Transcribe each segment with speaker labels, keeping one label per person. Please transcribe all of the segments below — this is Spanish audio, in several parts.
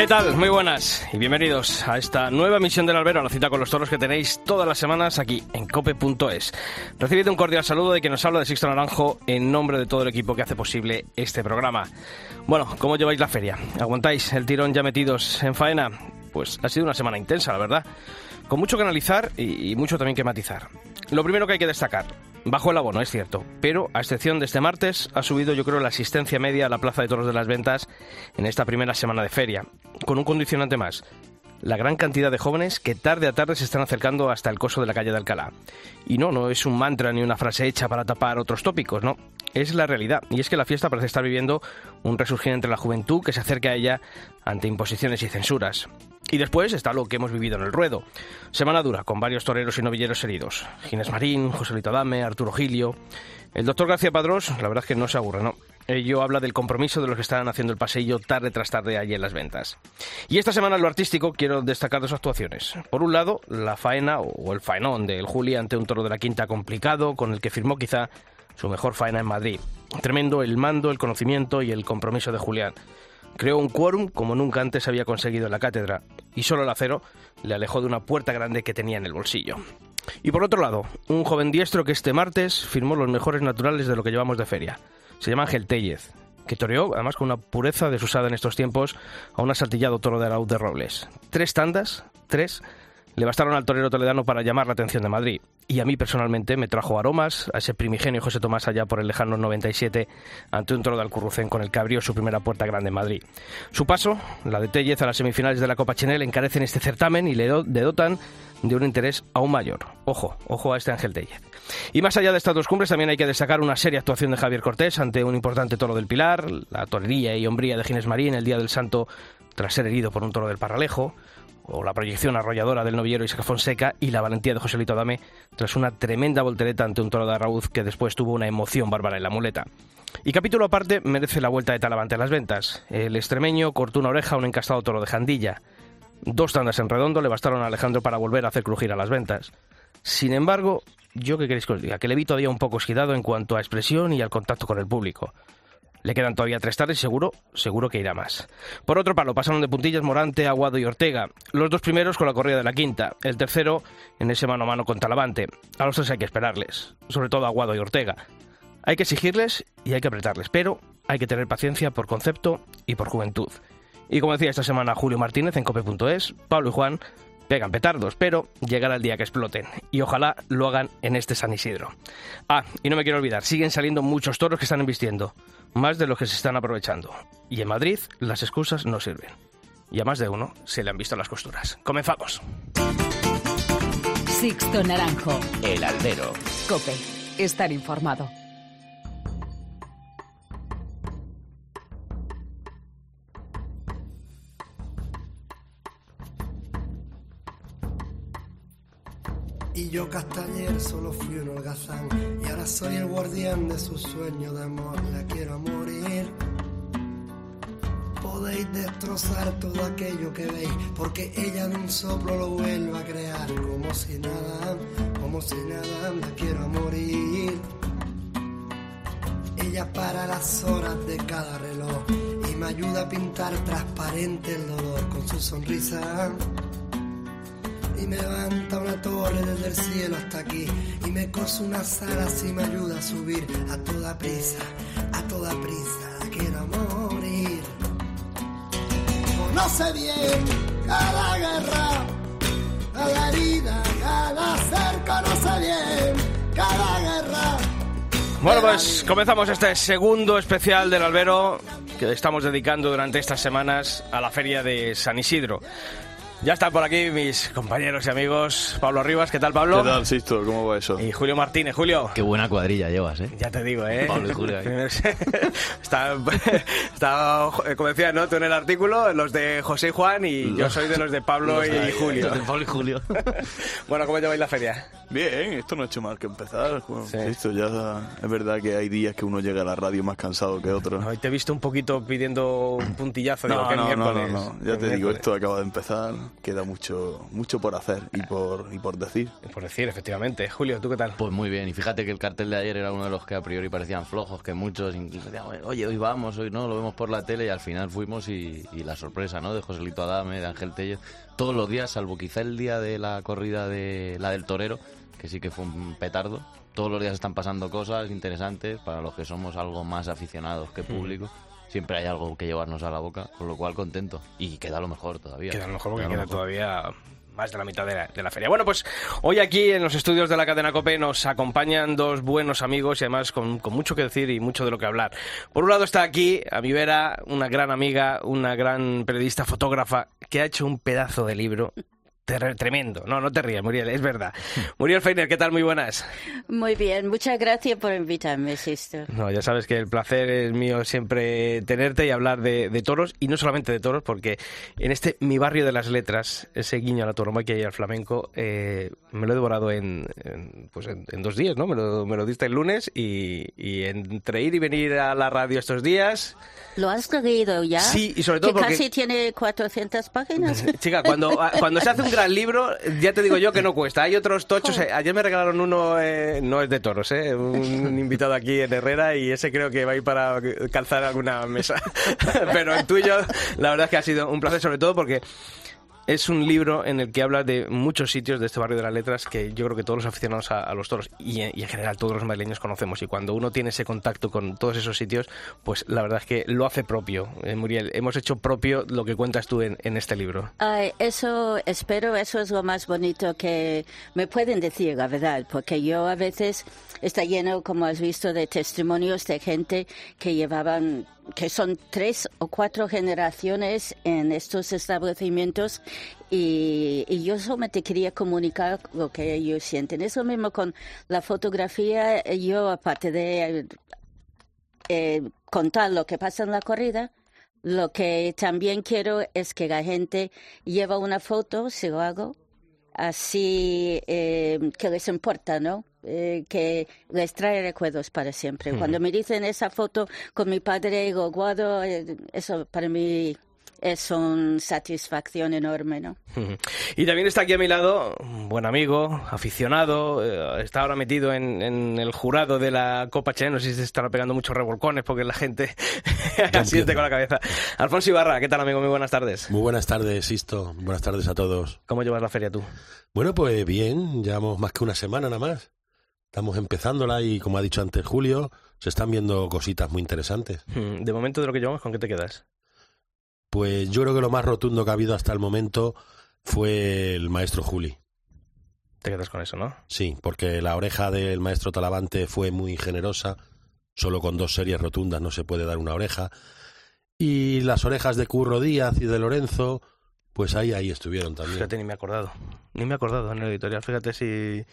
Speaker 1: ¿Qué tal? Muy buenas y bienvenidos a esta nueva emisión del Albero, a la cita con los toros que tenéis todas las semanas aquí en cope.es. Recibid un cordial saludo de quien nos habla de Sixto Naranjo en nombre de todo el equipo que hace posible este programa. Bueno, ¿cómo lleváis la feria? ¿Aguantáis el tirón ya metidos en faena? Pues ha sido una semana intensa, la verdad. Con mucho que analizar y mucho también que matizar. Lo primero que hay que destacar, Bajo el abono, es cierto, pero a excepción de este martes, ha subido yo creo la asistencia media a la Plaza de Toros de las Ventas en esta primera semana de feria, con un condicionante más, la gran cantidad de jóvenes que tarde a tarde se están acercando hasta el coso de la calle de Alcalá. Y no, no es un mantra ni una frase hecha para tapar otros tópicos, no, es la realidad, y es que la fiesta parece estar viviendo un resurgir entre la juventud que se acerca a ella ante imposiciones y censuras. Y después está lo que hemos vivido en el ruedo. Semana dura, con varios toreros y novilleros heridos. Ginés Marín, Joselito Dame, Arturo Gilio. El doctor García Padrós, la verdad es que no se aburre, ¿no? Ello habla del compromiso de los que están haciendo el pasillo tarde tras tarde allí en las ventas. Y esta semana en lo artístico quiero destacar dos actuaciones. Por un lado, la faena o el faenón del Juli ante un toro de la quinta complicado, con el que firmó quizá su mejor faena en Madrid. Tremendo el mando, el conocimiento y el compromiso de Julián. Creó un quórum como nunca antes había conseguido en la cátedra, y solo el acero le alejó de una puerta grande que tenía en el bolsillo. Y por otro lado, un joven diestro que este martes firmó los mejores naturales de lo que llevamos de feria. Se llama Ángel Tellez, que toreó, además con una pureza desusada en estos tiempos, a un asaltillado toro de Arauz de Robles. Tres tandas, tres, le bastaron al torero toledano para llamar la atención de Madrid. Y a mí personalmente me trajo aromas a ese primigenio José Tomás allá por el lejano 97 ante un toro de Alcurrucén con el que abrió su primera puerta grande en Madrid. Su paso, la de Tellez a las semifinales de la Copa Chenel, encarecen este certamen y le dotan de un interés aún mayor. Ojo, ojo a este Ángel Tellez. Y más allá de estas dos cumbres también hay que destacar una seria actuación de Javier Cortés ante un importante toro del Pilar, la torería y hombría de Ginés Marín el día del Santo tras ser herido por un toro del Parralejo, o la proyección arrolladora del novillero Isaac Fonseca y la valentía de Joselito Adame tras una tremenda voltereta ante un toro de Arrauz que después tuvo una emoción bárbara en la muleta. Y capítulo aparte merece la vuelta de Talavante a las ventas. El extremeño cortó una oreja a un encastado toro de Jandilla. Dos tandas en redondo le bastaron a Alejandro para volver a hacer crujir a las ventas. Sin embargo, yo qué queréis que os diga, que le vi todavía un poco esquidado en cuanto a expresión y al contacto con el público. Le quedan todavía tres tardes y seguro, seguro que irá más. Por otro palo, pasaron de puntillas Morante, Aguado y Ortega. Los dos primeros con la corrida de la quinta. El tercero en ese mano a mano con Talavante. A los tres hay que esperarles. Sobre todo Aguado y Ortega. Hay que exigirles y hay que apretarles. Pero hay que tener paciencia por concepto y por juventud. Y como decía esta semana Julio Martínez en cope.es, Pablo y Juan pegan petardos, pero llegará el día que exploten. Y ojalá lo hagan en este San Isidro. Ah, y no me quiero olvidar, siguen saliendo muchos toros que están embistiendo más de lo que se están aprovechando. Y en Madrid las excusas no sirven. Y a más de uno se le han visto las costuras. Comenzamos.
Speaker 2: Sixto Naranjo.
Speaker 3: El albero.
Speaker 2: Cope. Estar informado.
Speaker 4: Y yo Castañer solo fui un holgazán y ahora soy el guardián de su sueño de amor, la quiero morir. Podéis destrozar todo aquello que veis, porque ella de un soplo lo vuelve a crear, como si nada, como si nada, la quiero morir. Ella para las horas de cada reloj y me ayuda a pintar transparente el dolor con su sonrisa y me levanta una torre desde el cielo hasta aquí y me cose unas alas y me ayuda a subir a toda prisa, a toda prisa, quiero morir. Conoce bien cada guerra, cada herida, cada ser, conoce bien cada guerra.
Speaker 1: Bueno, pues comenzamos este segundo especial del albero que estamos dedicando durante estas semanas a la feria de San Isidro. Ya están por aquí mis compañeros y amigos. Pablo Rivas, ¿qué tal, Pablo?
Speaker 5: ¿Qué tal, Sisto? ¿Cómo va eso?
Speaker 1: Y Julio Martínez. Julio.
Speaker 6: Qué buena cuadrilla llevas, ¿eh?
Speaker 1: Ya te digo, ¿eh?
Speaker 6: Pablo y Julio ahí.
Speaker 1: está, está, como decía, ¿no? Tú en el artículo, los de José y Juan, y yo soy de los de Pablo
Speaker 6: Los de
Speaker 1: y Julio.
Speaker 6: los de Pablo y Julio.
Speaker 1: bueno, ¿cómo lleváis la feria?
Speaker 5: Bien, esto no ha hecho mal que empezar. Bueno,
Speaker 1: Sí.
Speaker 5: Esto ya es verdad que hay días que uno llega a la radio más cansado que otros.
Speaker 1: Hoy te he visto un poquito pidiendo un puntillazo. digo,
Speaker 5: No,
Speaker 1: que
Speaker 5: no, no, no, no. Ya te digo,
Speaker 1: miércoles.
Speaker 5: esto acaba de empezar. Queda mucho, mucho por hacer y por, y por decir.
Speaker 1: Por decir, efectivamente. Julio, ¿tú qué tal?
Speaker 6: Pues muy bien, y fíjate que el cartel de ayer era uno de los que a priori parecían flojos, que muchos incluso decían, oye, hoy vamos, hoy no, lo vemos por la tele y al final fuimos y, y la sorpresa, ¿no? De Joselito Adame, de Ángel Tellez, todos los días, salvo quizá el día de la corrida de la del torero, que sí que fue un petardo. Todos los días están pasando cosas interesantes para los que somos algo más aficionados que público. Siempre hay algo que llevarnos a la boca, con lo cual contento. Y queda lo mejor todavía.
Speaker 1: Queda lo mejor porque
Speaker 6: Queda
Speaker 1: queda
Speaker 6: lo mejor.
Speaker 1: todavía más de la mitad de la, de la feria. Bueno, pues hoy aquí en los estudios de la cadena COPE nos acompañan dos buenos amigos y además con, con mucho que decir y mucho de lo que hablar. Por un lado está aquí a mi vera una gran amiga, una gran periodista, fotógrafa, que ha hecho un pedazo de libro tremendo. No, no te rías, Muriel, es verdad. Muriel Feiner, ¿qué tal? Muy buenas.
Speaker 7: Muy bien, muchas gracias por invitarme, Sisto.
Speaker 1: No, ya sabes que el placer es mío siempre tenerte y hablar de, de toros, y no solamente de toros, porque en este Mi Barrio de las Letras, ese guiño a la tauromaquia y al flamenco, eh, me lo he devorado en, en, pues en, en dos días, ¿no? Me lo, me lo diste el lunes y, y entre ir y venir a la radio estos días...
Speaker 7: ¿Lo has leído ya?
Speaker 1: Sí, y sobre todo
Speaker 7: que
Speaker 1: porque-
Speaker 7: casi tiene 400 páginas.
Speaker 1: Chica, cuando, cuando se hace un gran libro, ya te digo yo que no cuesta. Hay otros tochos. eh, Ayer me regalaron uno, eh, no es de toros, eh, un invitado aquí en Herrera y ese creo que va a ir para calzar alguna mesa. Pero el tuyo, la verdad es que ha sido un placer, sobre todo porque es un libro en el que habla de muchos sitios de este barrio de las letras que yo creo que todos los aficionados a, los toros y, y en general todos los madrileños conocemos. Y cuando uno tiene ese contacto con todos esos sitios, pues la verdad es que lo hace propio. Eh, Muriel, hemos hecho propio lo que cuentas tú en, este libro.
Speaker 7: Eso, espero, eso es lo más bonito que me pueden decir, la verdad, porque yo a veces está lleno, como has visto, de testimonios de gente que llevaban, que son tres o cuatro generaciones en estos establecimientos y, y yo solamente quería comunicar lo que ellos sienten. Es lo mismo con la fotografía, yo aparte de eh, contar lo que pasa en la corrida, lo que también quiero es que la gente lleve una foto, si lo hago, así eh, que les importa, ¿no? Eh, que les trae recuerdos para siempre. Cuando me dicen esa foto con mi padre guardo, eh, eso para mí es una satisfacción enorme, ¿no?
Speaker 1: Y también está aquí a mi lado un buen amigo, aficionado, eh, está ahora metido en, en el jurado de la Copa Che, no sé si se estará pegando muchos revolcones porque la gente asiente con la cabeza. Alfonso Ibarra, ¿qué tal amigo? Muy buenas tardes.
Speaker 8: Muy buenas tardes, Sisto. Buenas tardes a todos.
Speaker 1: ¿Cómo llevas la feria tú?
Speaker 8: Bueno, pues bien, llevamos más que una semana nada más. Estamos empezándola y, como ha dicho antes Julio, se están viendo cositas muy interesantes.
Speaker 1: Mm, De momento de lo que llevamos, ¿con qué te quedas?
Speaker 8: Pues yo creo que lo más rotundo que ha habido hasta el momento fue el maestro Juli.
Speaker 1: Te quedas con eso, ¿no?
Speaker 8: Sí, porque la oreja del maestro Talavante fue muy generosa. Solo con dos series rotundas no se puede dar una oreja. Y las orejas de Curro Díaz y de Lorenzo, pues ahí, ahí estuvieron también.
Speaker 1: Fíjate, ni me he acordado. Ni me he acordado en el editorial. Fíjate si...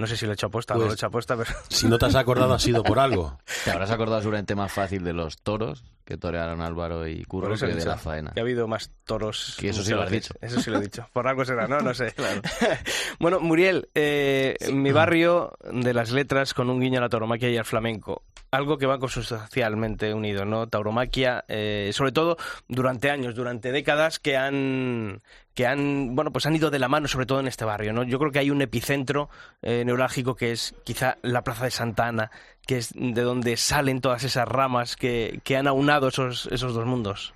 Speaker 1: No sé si lo he hecho aposta o no
Speaker 8: Pues-
Speaker 1: lo he hecho aposta, pero...
Speaker 8: Si no te has acordado ha sido por algo.
Speaker 6: Te habrás acordado seguramente más fácil de los toros que torearon Álvaro y Curro que de
Speaker 1: dicho
Speaker 6: la faena.
Speaker 1: Que ha habido más toros.
Speaker 6: Que eso sí lo has dicho.
Speaker 1: Eso sí lo he dicho. Por algo será, ¿no? No sé. bueno, Muriel, eh, mi barrio de las letras con un guiño a la tauromaquia y al flamenco. Algo que va consustancialmente unido, ¿no? Tauromaquia, eh, sobre todo durante años, durante décadas que han que han bueno pues han ido de la mano sobre todo en este barrio no yo creo que hay un epicentro eh, neurálgico que es quizá la plaza de Santa Ana que es de donde salen todas esas ramas que, que han aunado esos esos dos mundos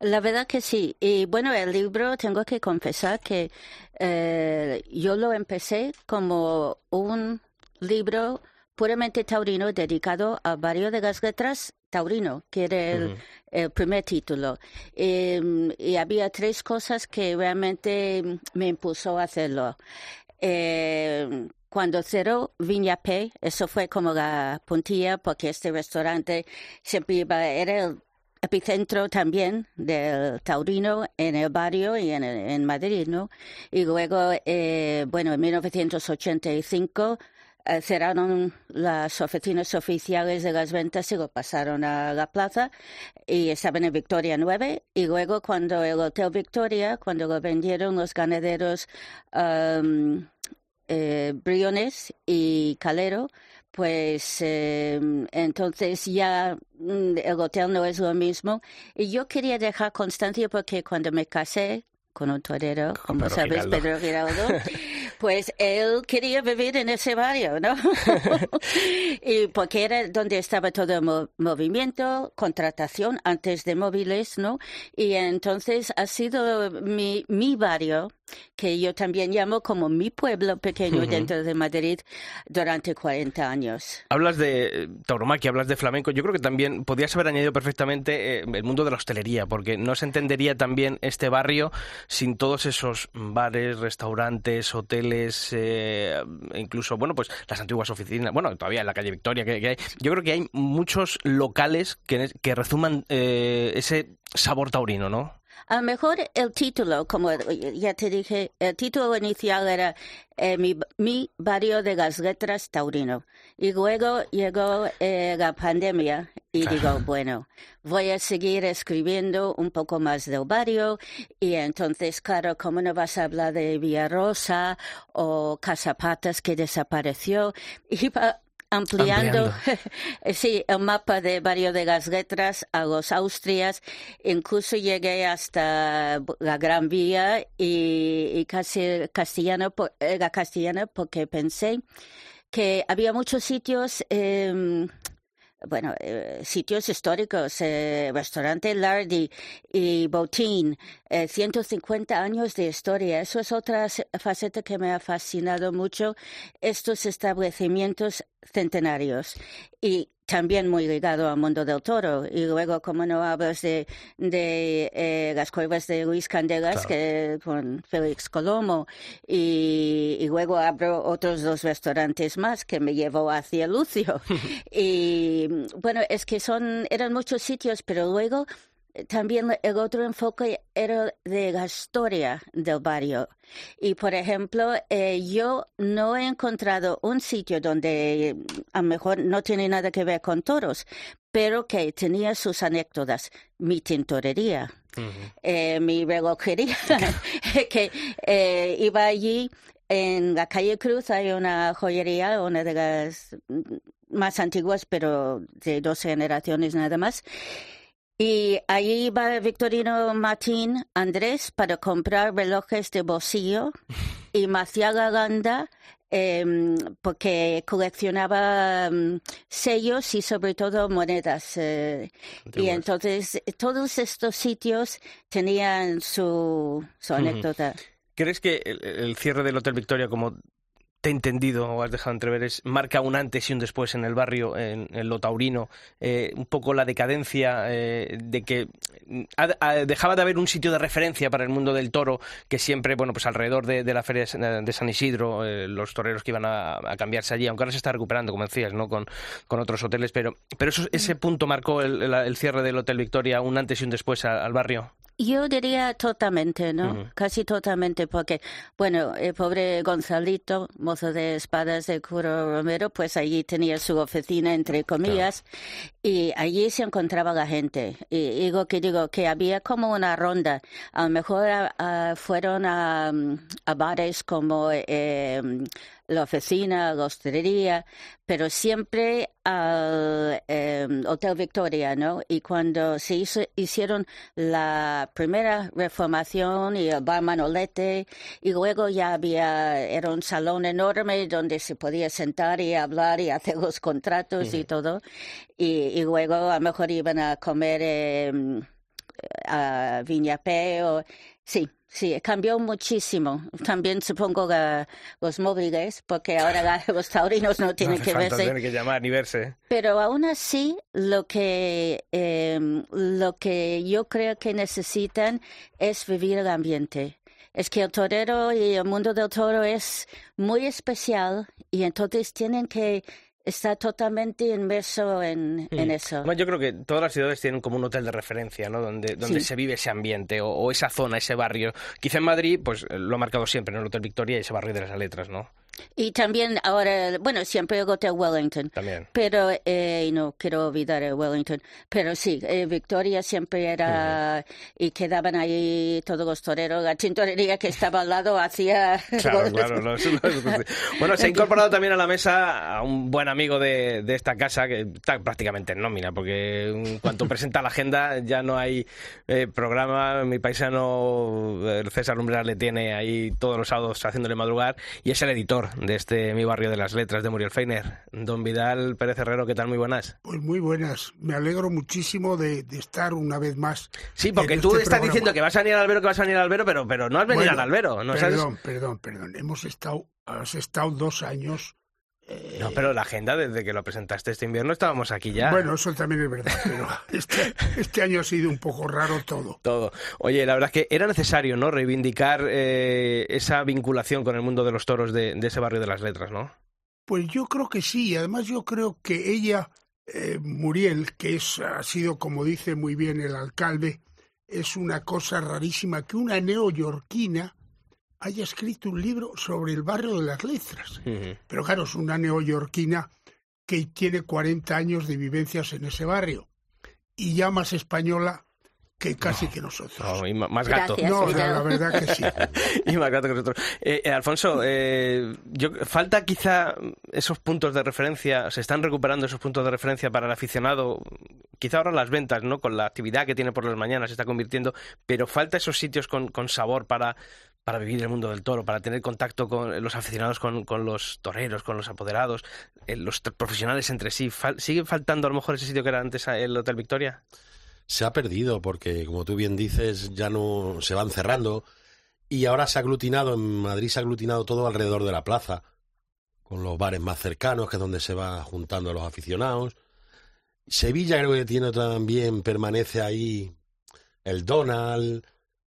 Speaker 7: La verdad que sí. Y bueno, el libro, tengo que confesar que eh, yo lo empecé como un libro puramente taurino dedicado al barrio de las letras taurino, que era el, el primer título. Eh, y había tres cosas que realmente me impulsó a hacerlo. Eh, cuando cerró Viña P, eso fue como la puntilla, porque este restaurante siempre iba, era el epicentro también del taurino en el barrio y en, en Madrid, ¿no? Y luego, eh, bueno, en 1985 eh, cerraron las oficinas oficiales de las ventas y lo pasaron a la plaza y estaban en Victoria 9 y luego cuando el Hotel Victoria, cuando lo vendieron los ganaderos um, eh, Briones y Calero, pues eh, entonces ya mm, el hotel no es lo mismo. Y yo quería dejar constancia porque cuando me casé con un torero, como
Speaker 1: Pedro
Speaker 7: sabes,
Speaker 1: Giraldo.
Speaker 7: Pedro Giraldo, pues él quería vivir en ese barrio, ¿no? y porque era donde estaba todo el mo- movimiento, contratación antes de móviles, ¿no? Y entonces ha sido mi, mi barrio, que yo también llamo como mi pueblo pequeño dentro de Madrid durante 40 años.
Speaker 1: Hablas de eh, tauromaquia, hablas de flamenco. Yo creo que también podías haber añadido perfectamente eh, el mundo de la hostelería, porque no se entendería también este barrio sin todos esos bares, restaurantes, hoteles, eh, incluso, bueno, pues las antiguas oficinas, bueno, todavía en la calle Victoria que, que hay. Yo creo que hay muchos locales que, que resuman eh, ese sabor taurino, ¿no?
Speaker 7: A lo mejor el título, como ya te dije, el título inicial era eh, mi, mi barrio de las letras taurino. Y luego llegó eh, la pandemia y digo, bueno, voy a seguir escribiendo un poco más del barrio. Y entonces, claro, ¿cómo no vas a hablar de Villarrosa o Casapatas que desapareció? Iba ampliando, sí, el mapa de barrio de las letras a los Austrias, incluso llegué hasta la Gran Vía y, y casi castellano, era castellana porque pensé que había muchos sitios eh, bueno, eh, sitios históricos, eh, restaurante Lardy y Botín, eh, 150 años de historia. Eso es otra faceta que me ha fascinado mucho, estos establecimientos centenarios. Y también muy ligado al mundo del toro. Y luego, como no hablas de, de eh, las cuevas de Luis Candelas, que con Félix Colomo, y, y luego abro otros dos restaurantes más que me llevó hacia Lucio. y bueno, es que son, eran muchos sitios, pero luego también el otro enfoque era de la historia del barrio. Y, por ejemplo, eh, yo no he encontrado un sitio donde a lo mejor no tiene nada que ver con toros, pero que tenía sus anécdotas. Mi tintorería, eh, mi relojería, que eh, iba allí en la calle Cruz, hay una joyería, una de las mm, más antiguas, pero de dos generaciones nada más. Y allí iba Victorino Martín Andrés para comprar relojes de bolsillo y Maciaga Ganda em, porque coleccionaba em, sellos y sobre todo monedas. eh, y entonces todos estos sitios tenían su, su anécdota.
Speaker 1: ¿Crees que el, el cierre del Hotel Victoria, como te he entendido o has dejado entrever, es, marca un antes y un después en el barrio, en, en lo taurino? Eh, un poco la decadencia eh, de que mm, ha- ha- dejaba de haber un sitio de referencia para el mundo del toro, que siempre, bueno, pues alrededor de, de la feria de San- Isidro, eh, los toreros que iban a, a cambiarse allí, aunque ahora se está recuperando, como decías, ¿no? Con, con otros hoteles, pero, pero eso, ese punto marcó el, el- el cierre del Hotel Victoria, un antes y un después a- al barrio.
Speaker 7: Yo diría totalmente, ¿no? Casi totalmente, porque, bueno, el pobre Gonzalito, mozo de espadas de Curo Romero, pues allí tenía su oficina, entre comillas, y allí se encontraba la gente. Y digo que digo que había como una ronda. A lo mejor ah, ah, fueron a, mm, a bares como eh, la oficina, la hostelería, pero siempre al eh, Hotel Victoria, ¿no? Y cuando se hizo, hicieron la primera reformación y el bar Manolete, y luego ya había, era un salón enorme donde se podía sentar y hablar y hacer los contratos y todo, y, y luego a lo mejor iban a comer eh, a Viñapé o... Sí, sí, cambió muchísimo. También supongo que los móviles, porque ahora los taurinos no tienen
Speaker 1: No
Speaker 7: que verse.
Speaker 1: tener que llamar ni verse.
Speaker 7: Pero aún así, lo que, eh, lo que yo creo que necesitan es vivir el ambiente. Es que el torero y el mundo del toro es muy especial y entonces tienen que estar totalmente inmerso en, en eso.
Speaker 1: Yo creo que todas las ciudades tienen como un hotel de referencia, ¿no? Donde, donde
Speaker 7: Sí.
Speaker 1: se vive ese ambiente o, o esa zona, ese barrio. Quizá en Madrid, pues lo ha marcado siempre, ¿no? El Hotel Victoria y ese barrio de las letras, ¿no?
Speaker 7: Y también ahora, bueno, siempre Hotel Wellington.
Speaker 1: También.
Speaker 7: Pero, eh, no quiero olvidar el Wellington. Pero sí, eh, Victoria siempre era. Y quedaban ahí todos los toreros. La tintorería que estaba al lado hacía.
Speaker 1: Claro, claro. no, no bueno, se ha incorporado también a la mesa a un buen amigo de, de esta casa que está prácticamente en nómina, porque en cuanto presenta la agenda ya no hay eh, programa. Mi paisano el César Umbral le tiene ahí todos los sábados haciéndole madrugar y es el editor de este Mi Barrio de las Letras de Muriel Feiner. Don Vidal Pérez Herrero, ¿qué tal? Muy buenas.
Speaker 9: Pues muy buenas. Me alegro muchísimo de, de estar una vez más.
Speaker 1: Sí, porque tú
Speaker 9: este
Speaker 1: estás
Speaker 9: programa.
Speaker 1: diciendo que vas a venir al albero, que vas a venir al albero, pero, pero no has venido
Speaker 9: Bueno,
Speaker 1: al albero. ¿no? ¿Sabes?
Speaker 9: Perdón, perdón, perdón. Hemos estado, has estado dos años. Eh,
Speaker 1: No, pero la agenda, desde que lo presentaste este invierno, estábamos aquí ya.
Speaker 9: Bueno, eso también es verdad, pero este, este año ha sido un poco raro todo.
Speaker 1: Todo. Oye, la verdad es que era necesario, ¿no? Reivindicar eh, esa vinculación con el mundo de los toros de, de ese barrio de las letras, ¿no?
Speaker 9: Pues yo creo que sí, y además yo creo que ella, eh, Muriel, que es, ha sido, como dice muy bien el alcalde, es una cosa rarísima que una neoyorquina haya escrito un libro sobre el barrio de las letras. Pero claro, es una neoyorquina que tiene 40 años de vivencias en ese barrio y ya más española que casi que nosotros.
Speaker 1: No, y más gato.
Speaker 7: Gracias.
Speaker 9: No, la verdad que sí.
Speaker 1: y más gato que nosotros. Eh, eh, Alfonso, eh, yo, falta quizá esos puntos de referencia, se están recuperando esos puntos de referencia para el aficionado, quizá ahora las ventas, ¿no? Con la actividad que tiene por las mañanas se está convirtiendo, pero falta esos sitios con, con sabor para, para vivir el mundo del toro, para tener contacto con los aficionados, con, con los toreros, con los apoderados, eh, los profesionales entre sí. Fal- ¿Sigue faltando a lo mejor ese sitio que era antes el Hotel Victoria?
Speaker 8: se ha perdido porque, como tú bien dices, ya no se van cerrando y ahora se ha aglutinado, en Madrid se ha aglutinado todo alrededor de la plaza, con los bares más cercanos, que es donde se va juntando a los aficionados. Sevilla creo que tiene también, permanece ahí el Donald,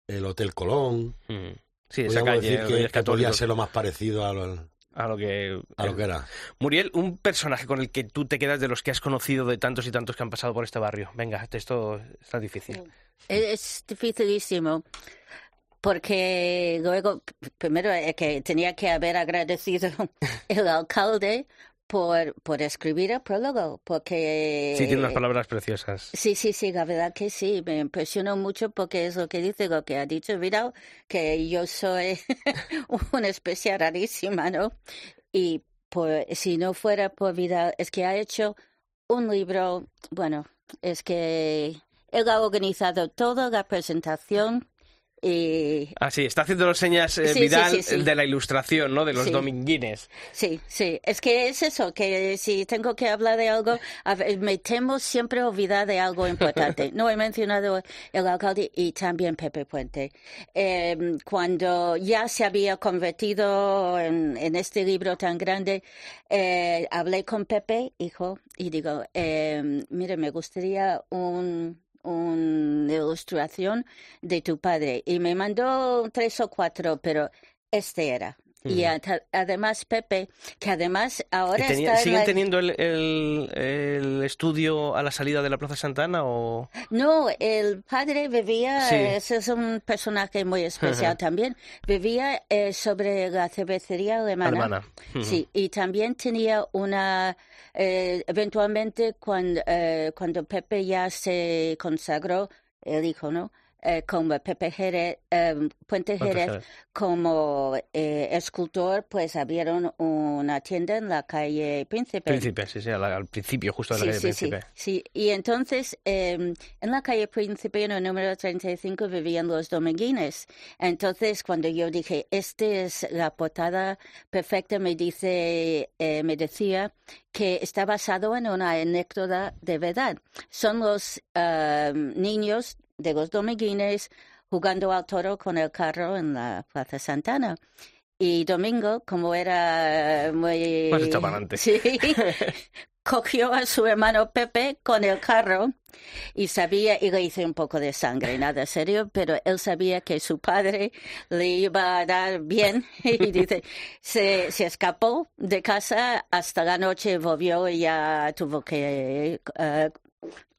Speaker 8: el Hotel Colón.
Speaker 1: Mm. Sí, esa calle,
Speaker 8: decir que, que podría
Speaker 1: Católicos,
Speaker 8: ser lo más parecido a lo,
Speaker 1: a lo que...
Speaker 8: a lo que era.
Speaker 1: Muriel, un personaje con el que tú te quedas de los que has conocido de tantos y tantos que han pasado por este barrio. Venga, esto está difícil.
Speaker 7: Es dificilísimo. Porque luego, primero, es que tenía que haber agradecido el alcalde por, por escribir el prólogo, porque...
Speaker 1: Sí, tiene unas palabras preciosas.
Speaker 7: Sí, sí, sí, la verdad que sí, me impresionó mucho porque es lo que dice, lo que ha dicho Vidal, que yo soy una especie rarísima, ¿no? Y por, si no fuera por Vidal, es que ha hecho un libro, bueno, es que él ha organizado toda la presentación y
Speaker 1: Ah, sí, está haciendo los señas eh,
Speaker 7: Sí,
Speaker 1: Vidal
Speaker 7: sí, sí.
Speaker 1: el de la ilustración, ¿no? De los
Speaker 7: Sí.
Speaker 1: dominguines.
Speaker 7: Sí, sí, es que es eso, que si tengo que hablar de algo, a ver, me temo siempre olvidar de algo importante. No he mencionado el alcalde y también Pepe Puente. Eh, cuando ya se había convertido en, en este libro tan grande, eh, hablé con Pepe, hijo, y digo, eh, mire, me gustaría un una ilustración de tu padre y me mandó tres o cuatro, pero este era. Y además Pepe, que además ahora
Speaker 1: ¿Y tenía-
Speaker 7: está en
Speaker 1: ¿Siguen
Speaker 7: la-
Speaker 1: teniendo el, el- el estudio a la salida de la Plaza Santana o...?
Speaker 7: No, el padre vivía,
Speaker 1: Sí.
Speaker 7: ese es un personaje muy especial también, vivía eh, sobre la cervecería alemana.
Speaker 1: Alemana.
Speaker 7: Sí, y también tenía una, eh, eventualmente cuando, eh, cuando Pepe ya se consagró, el hijo, ¿no? Eh, como Pepe Jerez, eh, Puente Jerez, como eh, escultor, pues abrieron una tienda en la calle Príncipe.
Speaker 1: Príncipe, sí, sí, al, principio, justo de la calle
Speaker 7: Sí, sí, sí,
Speaker 1: Príncipe.
Speaker 7: sí. Y entonces, eh, en la calle Príncipe, en el número 35, vivían los dominguines. Entonces, cuando yo dije, esta es la portada perfecta, me dice, eh, me decía que está basado en una anécdota de verdad. Son los eh, niños de los dominguines jugando al toro con el carro en la Plaza Santana. Y Domingo, como era muy...
Speaker 1: Adelante.
Speaker 7: Sí, cogió a su hermano Pepe con el carro y sabía, y le hice un poco de sangre, nada serio, pero él sabía que su padre le iba a dar bien y dice, se, se escapó de casa hasta la noche, volvió y ya tuvo que eh,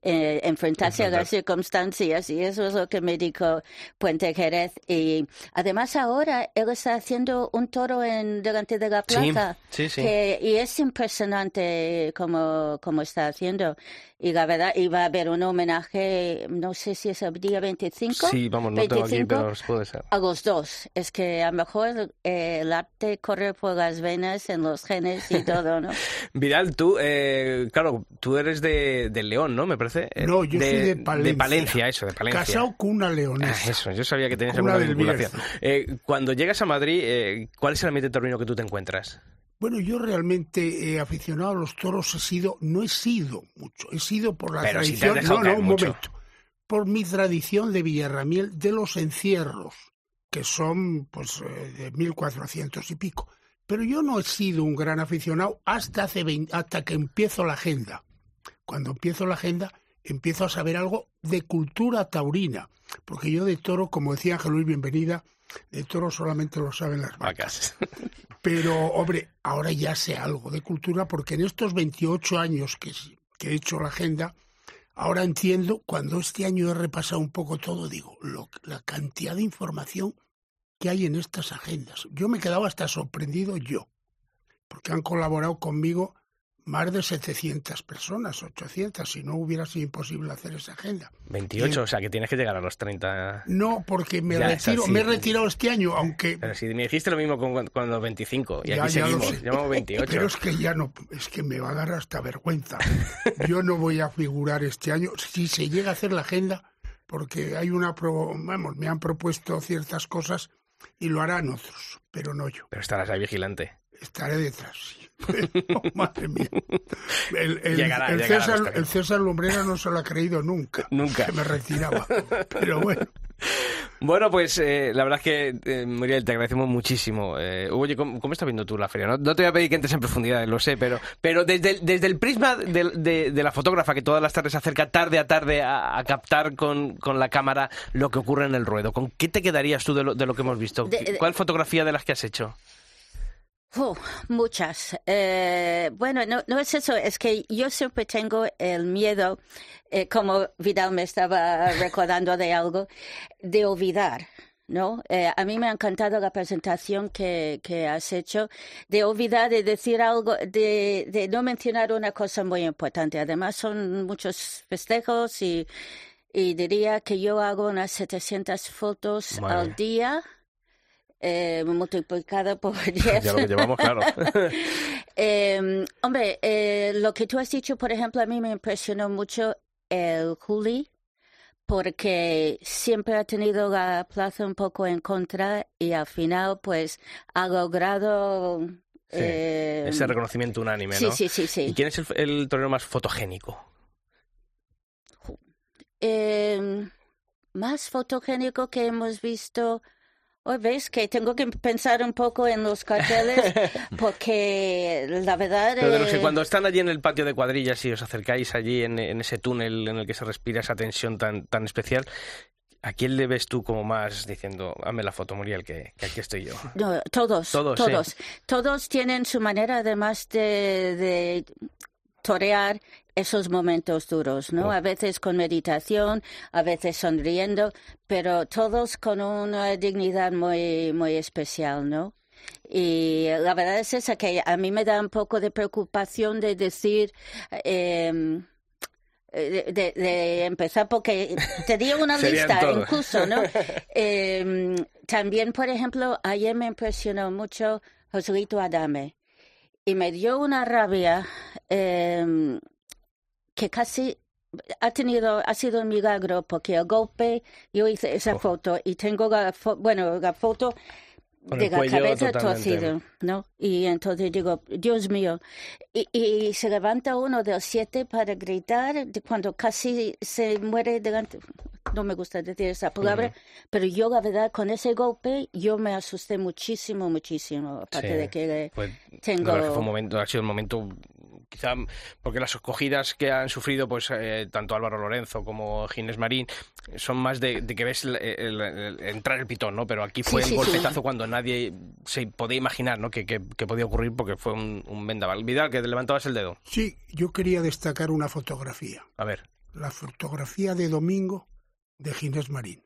Speaker 7: eh, enfrentarse a las circunstancias y eso es lo que me dijo Puente Jerez. Y además ahora él está haciendo un toro en delante de la
Speaker 1: Sí,
Speaker 7: plaza.
Speaker 1: sí, sí.
Speaker 7: que- y es impresionante como, como está haciendo. Y la verdad, iba a haber un homenaje, no sé si es el día 25.
Speaker 1: Sí, vamos, no tengo aquí,
Speaker 7: 25,
Speaker 1: pero puede ser.
Speaker 7: a los dos. Es que a lo mejor eh, el arte corre por las venas, en los genes y todo, ¿no?
Speaker 1: Vidal, tú, eh, claro, tú eres de, de León, ¿no? Me parece. Eh,
Speaker 9: No, yo soy de Palencia.
Speaker 1: De Palencia, eso, de Palencia.
Speaker 9: Casado con una
Speaker 1: Ah,
Speaker 9: leonesa.
Speaker 1: Eso, yo sabía que tenías
Speaker 9: Una
Speaker 1: alguna vinculación. Eh, cuando llegas a Madrid, eh, ¿cuál es el ambiente taurino que tú te encuentras?
Speaker 9: Bueno, yo realmente eh, aficionado a los toros he sido, no he sido mucho, he sido por la
Speaker 1: Pero
Speaker 9: tradición, no, no, un
Speaker 1: mucho.
Speaker 9: momento, por mi tradición de Villarramiel de los encierros, que son pues eh, de 1400 y pico. Pero yo no he sido un gran aficionado hasta hace 20 hasta que empiezo la agenda. Cuando empiezo la agenda, empiezo a saber algo de cultura taurina, porque yo de toro, como decía Ángel Luis Bienvenida, de toro solamente lo saben las vacas. Pero, hombre, ahora ya sé algo de cultura porque en estos 28 años que, he hecho la agenda, ahora entiendo, cuando este año he repasado un poco todo, digo, la cantidad de información que hay en estas agendas. Yo me quedaba hasta sorprendido yo, porque han colaborado conmigo más de 700 personas, 800, si no hubiera sido imposible hacer esa agenda.
Speaker 1: 28, o sea que tienes que llegar a los 30.
Speaker 9: No, porque me
Speaker 1: Ya,
Speaker 9: retiro,
Speaker 1: sí.
Speaker 9: me he retirado este año, aunque
Speaker 1: Pero si me dijiste lo mismo con, con los 25, y
Speaker 9: Ya,
Speaker 1: aquí
Speaker 9: ya
Speaker 1: seguimos, llevamos 28.
Speaker 9: Pero es que ya no, es que me va a dar hasta vergüenza. Yo no voy a figurar este año, si se llega a hacer la agenda, porque hay una, pro- vamos, me han propuesto ciertas cosas y lo harán otros, pero no yo.
Speaker 1: Pero estarás ahí vigilante.
Speaker 9: Estaré detrás, sí. Pero, madre mía. El, el-
Speaker 1: Llegará,
Speaker 9: el
Speaker 1: llegará
Speaker 9: César, el César Lumbrera no se lo ha creído nunca.
Speaker 1: Nunca.
Speaker 9: Que me retiraba. Pero bueno.
Speaker 1: Bueno, pues eh, la verdad es que, eh, Muriel, te agradecemos muchísimo. Eh, oye, ¿cómo, cómo estás viendo tú la feria? No, no te voy a pedir que entres en profundidad, lo sé, pero, pero desde, el, desde el prisma de, de- de la fotógrafa que todas las tardes se acerca tarde a tarde a, a captar con, con la cámara lo que ocurre en el ruedo, ¿con qué te quedarías tú de lo, de lo que hemos visto?
Speaker 7: De- de-
Speaker 1: ¿Cuál fotografía de las que has hecho?
Speaker 7: Uh, muchas. Eh, bueno, no, no es eso, es que yo siempre tengo el miedo, eh, como Vidal me estaba recordando de algo, de olvidar. ¿No? Eh, a mí me ha encantado la presentación que, que has hecho, de olvidar, de decir algo, de, de no mencionar una cosa muy importante. Además, son muchos festejos y, y diría que yo hago unas 700 fotos
Speaker 1: Madre.
Speaker 7: al día, eh, multiplicado por 10.
Speaker 1: Ya lo que llevamos, claro.
Speaker 7: Eh, hombre, eh, lo que tú has dicho, por ejemplo, a mí me impresionó mucho el Juli, porque siempre ha tenido la plaza un poco en contra y al final, pues, ha logrado.
Speaker 1: Sí,
Speaker 7: eh,
Speaker 1: Ese reconocimiento unánime,
Speaker 7: sí,
Speaker 1: ¿no?
Speaker 7: sí, sí, sí.
Speaker 1: ¿Y quién es el, el torero más fotogénico?
Speaker 7: Eh, más fotogénico que hemos visto. Hoy ves que tengo que pensar un poco en los carteles porque la verdad
Speaker 1: Pero de los que
Speaker 7: eh,
Speaker 1: cuando están allí en el patio de cuadrillas y os acercáis allí en, en ese túnel en el que se respira esa tensión tan, tan especial, ¿a quién le ves tú como más diciendo, hazme la foto, Muriel, que, que aquí estoy yo?
Speaker 7: No, todos,
Speaker 1: Todos,
Speaker 7: todos,
Speaker 1: sí.
Speaker 7: todos tienen su manera, además de, de torear esos momentos duros, ¿no?
Speaker 1: Oh.
Speaker 7: A veces con meditación, a veces sonriendo, pero todos con una dignidad muy, muy especial, ¿no? Y la verdad es esa que a mí me da un poco de preocupación de decir. em, eh, de, empezar porque te di una lista incluso, ¿no? Em, también, por ejemplo, ayer me impresionó mucho Joselito Adame y me dio una rabia em, que casi ha tenido, ha sido un milagro porque el golpe, yo hice esa
Speaker 1: Oh.
Speaker 7: foto y tengo la, fo- bueno, la foto
Speaker 1: Con
Speaker 7: de la cabeza torcida, ¿no? Y entonces digo, Dios mío, y, y se levanta uno del siete para gritar de cuando casi se muere delante, no me gusta decir esa palabra, pero yo la verdad con ese golpe yo me asusté muchísimo, muchísimo, aparte
Speaker 1: Sí.
Speaker 7: de que
Speaker 1: Pues,
Speaker 7: tengo...
Speaker 1: fue un momento, ha sido un momento quizá porque las escogidas que han sufrido pues eh, tanto Álvaro Lorenzo como Ginés Marín son más de, de que ves el- el- el- entrar el pitón, ¿no? Pero aquí fue
Speaker 7: Sí,
Speaker 1: el
Speaker 7: sí, sí.
Speaker 1: golpetazo cuando nadie se podía imaginar, ¿no? Que, que- que podía ocurrir porque fue un, un vendaval. Vidal, que te levantabas el dedo.
Speaker 9: Sí, yo quería destacar una fotografía.
Speaker 1: A ver.
Speaker 9: la fotografía de domingo de Ginés Marín.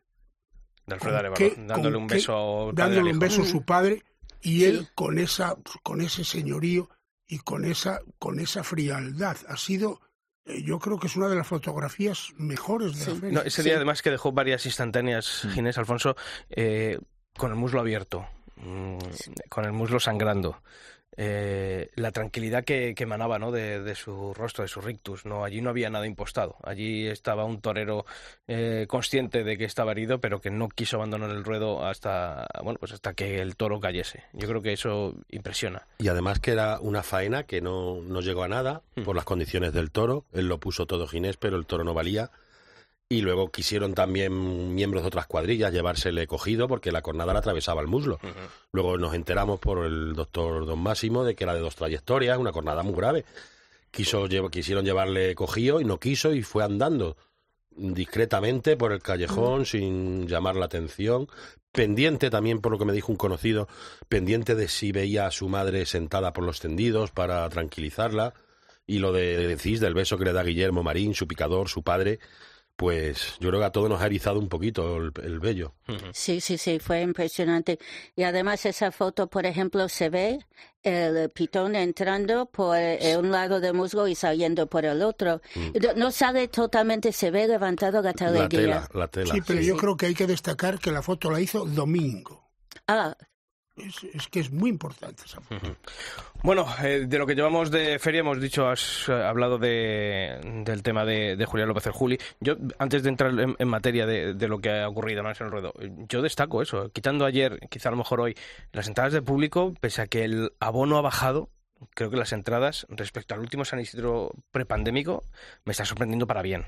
Speaker 1: De Alfredo Arevalo,
Speaker 9: qué-
Speaker 1: dándole un
Speaker 9: qué-
Speaker 1: beso padre
Speaker 9: dándole un beso a su padre y él con esa con ese señorío y con esa con esa frialdad ha sido eh, yo creo que es una de las fotografías mejores de la feria.
Speaker 1: No, ese
Speaker 7: Sí.
Speaker 1: día además que dejó varias instantáneas,
Speaker 6: Mm.
Speaker 1: Ginés Alfonso, eh, con el muslo abierto, mm, con el muslo sangrando. Eh, la tranquilidad que, que emanaba ¿no? de, de su rostro, de su rictus. ¿no? Allí no había nada impostado. Allí estaba un torero eh, consciente de que estaba herido, pero que no quiso abandonar el ruedo hasta, bueno, pues hasta que el toro cayese. Yo creo que eso impresiona.
Speaker 8: Y además que era una faena que no, no llegó a nada
Speaker 1: Mm.
Speaker 8: por las condiciones del toro. Él lo puso todo Ginés, pero el toro no valía. Y luego quisieron también miembros de otras cuadrillas llevársele cogido porque la cornada le atravesaba el muslo. Luego nos enteramos por el doctor Don Máximo de que era de dos trayectorias, una cornada muy grave. Quiso, lle- quisieron llevarle cogido y no quiso y fue andando discretamente por el callejón sin llamar la atención. Pendiente también, por lo que me dijo un conocido, pendiente de si veía a su madre sentada por los tendidos para tranquilizarla. Y lo de decís del beso que le da Guillermo Marín, su picador, su padre, pues yo creo que a todos nos ha erizado un poquito el, el vello.
Speaker 7: Sí, sí, sí, fue impresionante. Y además esa foto, por ejemplo, se ve el pitón entrando por eh, un lado del musgo y saliendo por el otro. No- No sale totalmente, se ve levantado la
Speaker 8: La tela, la tela.
Speaker 9: Sí, pero
Speaker 7: Sí,
Speaker 9: yo
Speaker 7: sí.
Speaker 9: creo que hay que destacar que la foto la hizo domingo.
Speaker 7: Ah,
Speaker 9: Es, que es muy importante esa.
Speaker 1: Bueno, eh, de lo que llevamos de feria hemos dicho, has eh, hablado de, del tema de, de Julián López el Juli. Yo, antes de entrar en, materia de, lo que ha ocurrido ¿no? en el ruedo, yo destaco eso. Quitando ayer, quizá a lo mejor hoy, las entradas de público, pese a que el abono ha bajado, creo que las entradas respecto al último San Isidro prepandémico me está sorprendiendo para bien.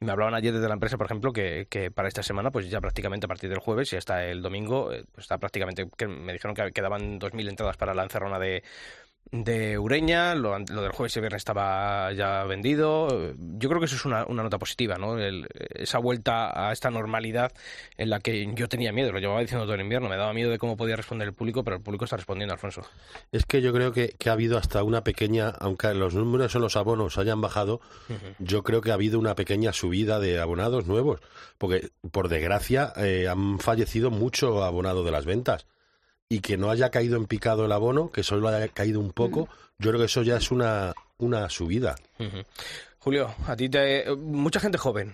Speaker 1: Y me hablaban ayer desde la empresa, por ejemplo, que, que para esta semana, pues ya prácticamente a partir del jueves y hasta el domingo, eh, pues está prácticamente, que me dijeron que quedaban 2.000 entradas para la encerrona de, de Ureña, lo, del jueves y viernes estaba ya vendido. Yo creo que eso es una, una nota positiva, ¿no? El- esa vuelta a esta normalidad en la que yo tenía miedo, lo llevaba diciendo todo el invierno, me daba miedo de cómo podía responder el público, pero el público está respondiendo, Alfonso.
Speaker 8: Es que yo creo que, que ha habido hasta una pequeña, aunque los números en los abonos hayan bajado, yo creo que ha habido una pequeña subida de abonados nuevos, porque por desgracia eh, han fallecido mucho abonados de las ventas y que no haya caído en picado el abono, que solo haya caído un poco, yo creo que eso ya es una, una subida.
Speaker 1: Julio, a ti te... Mucha gente joven.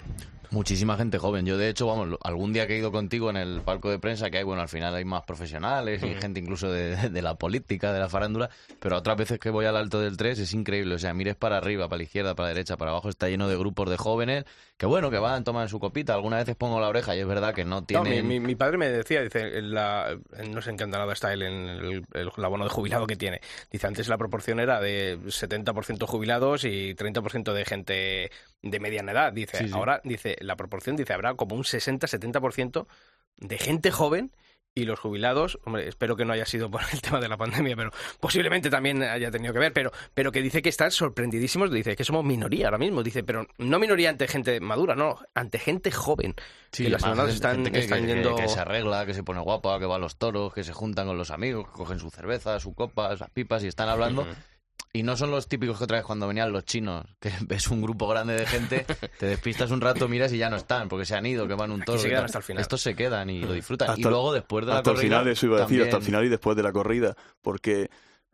Speaker 6: Muchísima gente joven. Yo, de hecho, vamos, algún día que he ido contigo en el palco de prensa, que hay, bueno, al final hay más profesionales y gente incluso de, de la política, de la farándula, pero otras veces que voy al alto del 3 es increíble. O sea, mires para arriba, para la izquierda, para la derecha, para abajo, está lleno de grupos de jóvenes que, bueno, que van, toman su copita. Algunas veces pongo la oreja y es verdad que no
Speaker 1: No,
Speaker 6: tienen...
Speaker 1: mi, mi- mi padre me decía, dice, la, no sé en qué está él en el, el- el abono de jubilado que tiene. Dice, antes la proporción era de 70% jubilados y 30% de gente de mediana edad. Dice,
Speaker 6: Sí, sí.
Speaker 1: ahora, dice, la proporción, dice, habrá como un 60-70% de gente joven y los jubilados, hombre, espero que no haya sido por el tema de la pandemia, pero posiblemente también haya tenido que ver, pero, pero que dice que están sorprendidísimos, dice que somos minoría ahora mismo, dice, pero no minoría ante gente madura, no, ante gente joven.
Speaker 6: Sí,
Speaker 1: que las
Speaker 6: gente-
Speaker 1: están,
Speaker 6: gente que,
Speaker 1: están
Speaker 6: que- que-
Speaker 1: yendo...
Speaker 6: que se arregla, que se pone guapa, que va a los toros, que se juntan con los amigos, que cogen su cerveza, su copa, sus pipas y están hablando. Y no son los típicos que otra vez cuando venían los chinos, que ves un grupo grande de gente, te despistas un rato, miras y ya no están, porque se han ido, que van un toro.
Speaker 1: se hasta el final.
Speaker 6: Estos se quedan y lo disfrutan. y luego después de la
Speaker 5: hasta el
Speaker 6: corrida,
Speaker 5: final, eso iba a decir, hasta el final y después de la corrida, porque